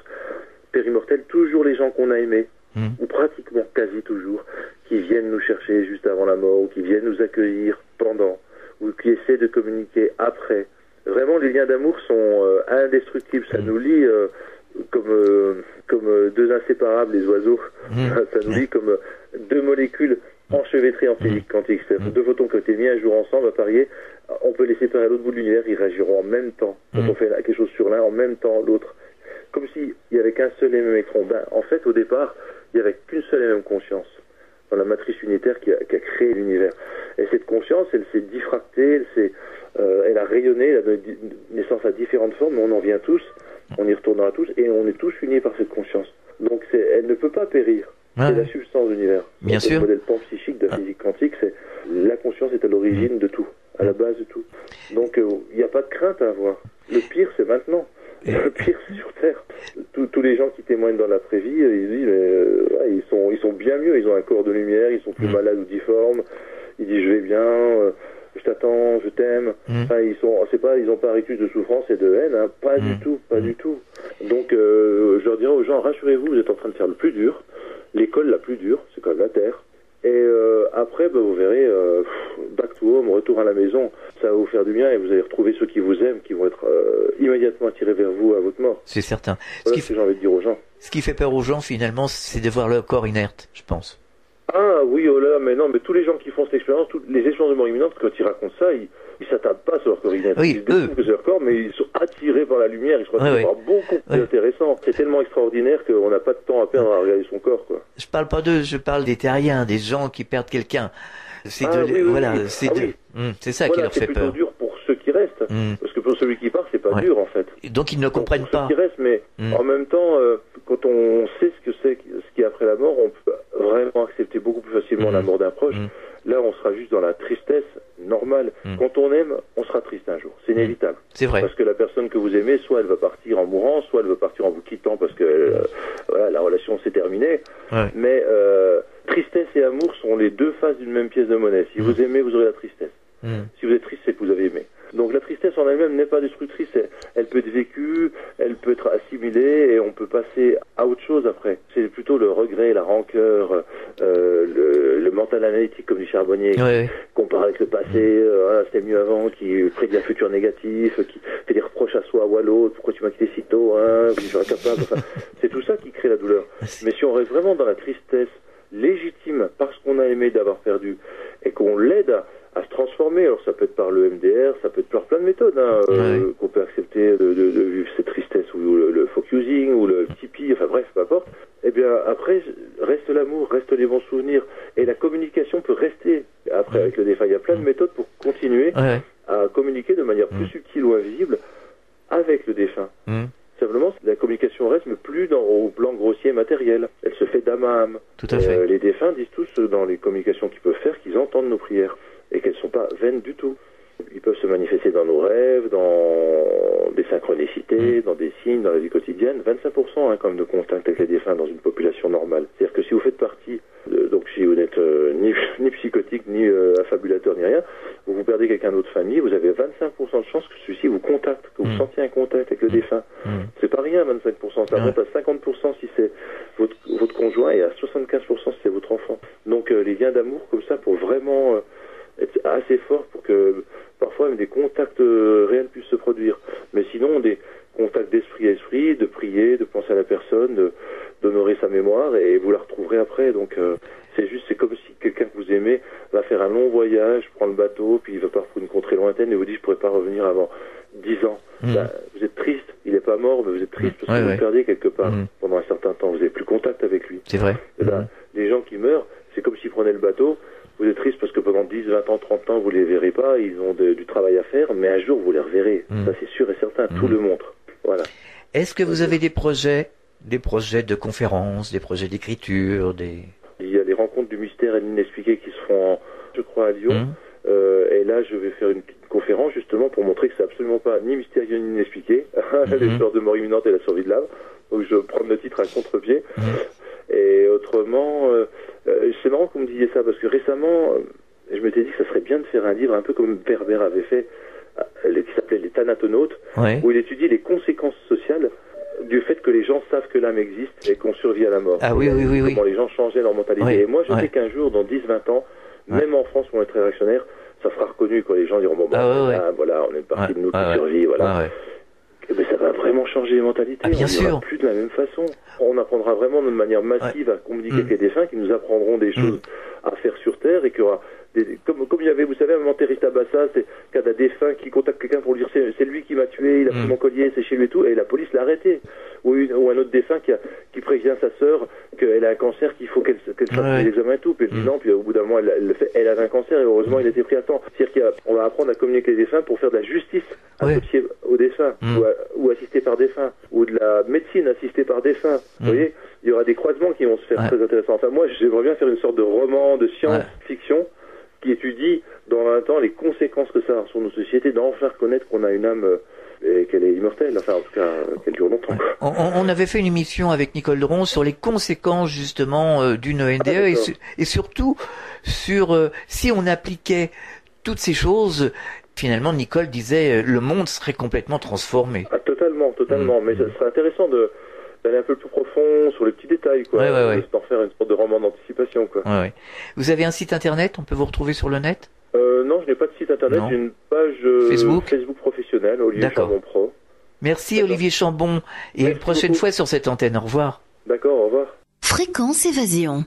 périmortelles, toujours les gens qu'on a aimés, Mhm. ou pratiquement quasi toujours, qui viennent nous chercher juste avant la mort, ou qui viennent nous accueillir pendant, ou qui essaient de communiquer après. Vraiment, les liens d'amour sont euh, indestructibles. Ça Mhm. nous lie euh, comme, euh, comme deux inséparables, les oiseaux. Mhm. *laughs* Ça nous lie comme deux molécules enchevêtrées en physique quantique. C'est-à-dire deux photons qui ont été mis un jour ensemble à parier, on peut les séparer à l'autre bout de l'univers, ils réagiront en même temps. Quand on fait quelque chose sur l'un, en même temps l'autre. Comme s'il n'y avait qu'un seul et même électron. Ben, en fait, au départ, il n'y avait qu'une seule et même conscience dans la matrice unitaire qui a, qui a créé l'univers. Et cette conscience, elle s'est diffractée, elle, s'est, euh, elle a rayonné, elle a donné naissance à différentes formes, mais on en vient tous, on y retournera tous, et on est tous unis par cette conscience. Donc c'est, elle ne peut pas périr. Ouais, c'est la substance de l'univers. Bien Donc, sûr. Le modèle pan-psychique de la physique quantique, c'est la conscience est à l'origine de tout, à la base de tout. Donc euh, il n'y a pas de crainte à avoir. Le pire, c'est maintenant. Le *laughs* pire, sur Terre. Tous- tous les gens qui témoignent dans l'après-vie, euh, ils disent, mais, euh, ouais, ils sont, ils sont bien mieux. Ils ont un corps de lumière, ils sont plus Mm. malades ou difformes. Ils disent, je vais bien, euh, je t'attends, je t'aime. Mm. Enfin, ils sont, c'est pas, ils ont pas un rictus de souffrance et de haine, hein. pas Mm. du tout, pas du tout. Donc, euh, je leur dirais aux gens, rassurez-vous, vous êtes en train de faire le plus dur, l'école la plus dure, c'est quand même la Terre. Et euh, après, bah, vous verrez, euh, back to home, retour à la maison, ça va vous faire du bien et vous allez retrouver ceux qui vous aiment, qui vont être euh, immédiatement attirés vers vous à votre mort. C'est certain. Ce Voilà ce que j'ai envie de dire aux gens. ce qui fait peur aux gens, finalement, c'est de voir le corps inerte, je pense. Ah oui, oh là, mais non, mais tous les gens qui font cette expérience, toutes les expériences de mort imminente, quand ils racontent ça, ils ils s'attardent pas sur leur corps inerte. Oui, ils découvrent eux. que c'est leur corps, mais ils sont attirés par la lumière, ils se retrouvent Ouais, ouais. par beaucoup plus intéressant. C'est tellement extraordinaire qu'on n'a pas de temps à perdre à regarder son corps, quoi. Je parle pas d'eux, je parle des terriens, des gens qui perdent quelqu'un. C'est Ah de, oui, oui, voilà, oui. c'est Ah de- oui. Hum, c'est ça qui voilà, leur c'est fait peur. dur pour ceux qui restent. Hum. Parce que pour celui qui part, c'est pas Ouais. dur, en fait. Et Donc ils ne Donc, comprennent pour ceux pas. qui restent, mais Mm. en même temps, euh, quand on sait ce que c'est, ce qui est après la mort, on peut vraiment accepter beaucoup plus facilement la mort d'un proche. Là, on sera juste dans la tristesse Mm. Quand on aime, on sera triste un jour. C'est inévitable. C'est vrai. Parce que la personne que vous aimez, soit elle va partir en mourant, soit elle va partir en vous quittant parce que euh, voilà, la relation s'est terminée. Ouais. Mais euh, tristesse et amour sont les deux faces d'une même pièce de monnaie. Si Mm. vous aimez, vous aurez la tristesse. Si vous êtes triste, c'est que vous avez aimé. Donc la tristesse en elle-même n'est pas destructrice, elle, elle peut être vécue, elle peut être assimilée et on peut passer à autre chose après. C'est plutôt le regret, la rancœur, euh, le, le mental analytique comme du charbonnier Ouais, ouais. Passé, euh, voilà, c'était mieux avant, qui prédit un futur négatif, qui fait des reproches à soi ou à l'autre, pourquoi tu m'as quitté si tôt, hein, incapable, enfin, *laughs* c'est tout ça qui crée la douleur. Mais si on reste vraiment dans la tristesse légitime parce qu'on a aimé d'avoir perdu et qu'on l'aide à, à se transformer, alors ça peut être par le MDR, ça peut être par plein de méthodes hein, euh, Ouais. qu'on peut accepter de, de- de vivre cette tristesse ou le, le focusing ou le tipi, enfin bref, peu importe. Eh bien après reste l'amour, reste les bons souvenirs et la communication peut rester après avec le défunt. Il y a plein de méthodes pour continuer Ouais, ouais. à communiquer de manière plus Mm. subtile ou invisible avec le défunt. Hum. Simplement, la communication reste, mais plus dans, au plan grossier matériel. Elle se fait d'âme à âme. Tout à fait. Euh, les défunts disent tous euh, dans les communications qu'ils peuvent faire qu'ils entendent nos prières et qu'elles ne sont pas vaines du tout. Ils peuvent se manifester dans nos rêves, dans des Mm. synchronicités, dans des signes, dans la vie quotidienne. 25% hein, de contact avec les défunts dans une population normale. C'est-à-dire que si vous faites partie, de- donc si vous n'êtes euh, ni, *laughs* ni psychotique, ni euh, affabulateur, ni rien, vous vous perdez quelqu'un d'autre famille, vous avez 25% de chance que celui-ci vous contacte, que vous Mm. sentiez un contact avec le défunt. Hum. C'est pas rien, 25%. Ça monte à 50% si c'est votre, votre conjoint et à 75% si c'est votre enfant. Donc euh, les liens d'amour comme ça pour vraiment être assez forts pour que parfois même des contacts réels puissent se produire. Mais sinon, des contacts d'esprit à esprit, de prier, de penser à la personne, de- d'honorer sa mémoire et vous la retrouverez après. Donc euh, c'est juste, c'est comme si quelqu'un que vous aimez va faire un long voyage, prend le bateau, puis il va partir pour une contrée lointaine et vous dit je pourrais pas revenir avant 10 ans. Hum. Bah, vous êtes triste, il n'est pas mort, mais vous êtes triste parce Ouais, que vous le perdez quelque part Mhm. pendant un certain temps. Vous n'avez plus contact avec lui. C'est vrai. Ben, Hum. Les gens qui meurent, c'est comme s'ils prenaient le bateau. Vous êtes triste parce que pendant 10, 20 ans, 30 ans, vous les verrez pas. Ils ont de- du travail à faire, mais un jour, vous les reverrez. Ça, c'est sûr et certain. Tout le montre. Voilà. Est-ce que vous avez des projets, des projets de conférences, des projets d'écriture, des... Il y a les rencontres du mystère et de l'inexpliqué qui se font, en- je crois, à Lyon. Hum. Euh, et là, je vais faire une petite conférence justement pour montrer que c'est absolument pas ni mystérieux ni inexpliqué. *laughs* Mhm. L'histoire de mort imminente et la survie de l'âme. Donc je prends le titre à contre-pied. Mhm. Et autrement, euh, euh, c'est marrant que vous me disiez ça parce que récemment, je m'étais dit que ça serait bien de faire un livre un peu comme Berber avait fait, qui s'appelait Les Thanatonautes, Ouais. où il étudie les conséquences sociales du fait que les gens savent que l'âme existe et qu'on survit à la mort. Ah oui, oui, oui, oui. Comment les gens changeaient leur mentalité. Oui, Et moi, je ouais. sais qu'un jour, dans 10-20 ans, Ouais. même en France où on est très réactionnaire, ça sera reconnu. Quoi. Les gens diront, bon, Ah là, voilà, on est une partie de nous qui survit. Voilà. Ah ouais. Eh ben, ça va vraiment changer les mentalités. Ah, bien on sûr. plus de la même façon. On apprendra vraiment de manière massive à communiquer Mm. avec les défunts qui nous apprendront des choses à faire sur Terre et qu'il y aura des, comme, comme il y avait, vous savez, un moment Terry Tabassa, c'est quand un défunt qui contacte quelqu'un pour lui dire c'est lui qui m'a tué, il a pris Mm. mon collier, c'est chez lui et tout, et la police l'a arrêté. Ou, une- ou un autre défunt qui, a- qui prévient sa sœur qu'elle a un cancer, qu'il faut qu'elle qu'elle fasse Ouais. des examens et tout. Puis elle dit Mm. non, puis au bout d'un moment, elle, elle le fait, elle avait un cancer et heureusement il a été pris à temps. C'est-à-dire qu'on va apprendre à communiquer avec les défunts pour faire de la justice Ouais. associée aux défunts Mm. ou, à- ou assistée par défunts ou de la médecine assistée par défunts. Mm. Vous voyez, il y aura des croisements qui vont se faire Ouais. très intéressants. Enfin, moi, j'aimerais bien faire une sorte de roman de science-fiction qui étudie dans 20 ans les conséquences que ça a sur nos sociétés, d'enfin reconnaître qu'on a une âme euh, et qu'elle est immortelle, enfin en tout cas euh, qu'elle dure longtemps. *laughs* On, avait fait une émission avec Nicole Dron sur les conséquences justement euh, d'une NDE Ah, et, d'accord. su- et surtout sur euh, si on appliquait toutes ces choses. Finalement, Nicole disait le monde serait complètement transformé. Ah, totalement, totalement. Mm. Mais ce serait intéressant de d'aller un peu plus profond sur les petits détails, quoi. Ouais, ouais, ouais. D'en faire une sorte de roman d'anticipation, quoi. Ouais, ouais. Vous avez un site internet On peut vous retrouver sur le net? Euh, non, je n'ai pas de site internet, Non. j'ai une page euh, Facebook Facebook professionnelle, Olivier. Charbon Pro. Merci. Olivier Chambon et Merci une prochaine beaucoup. fois sur cette antenne. Au revoir. D'accord, au revoir. Fréquence Évasion.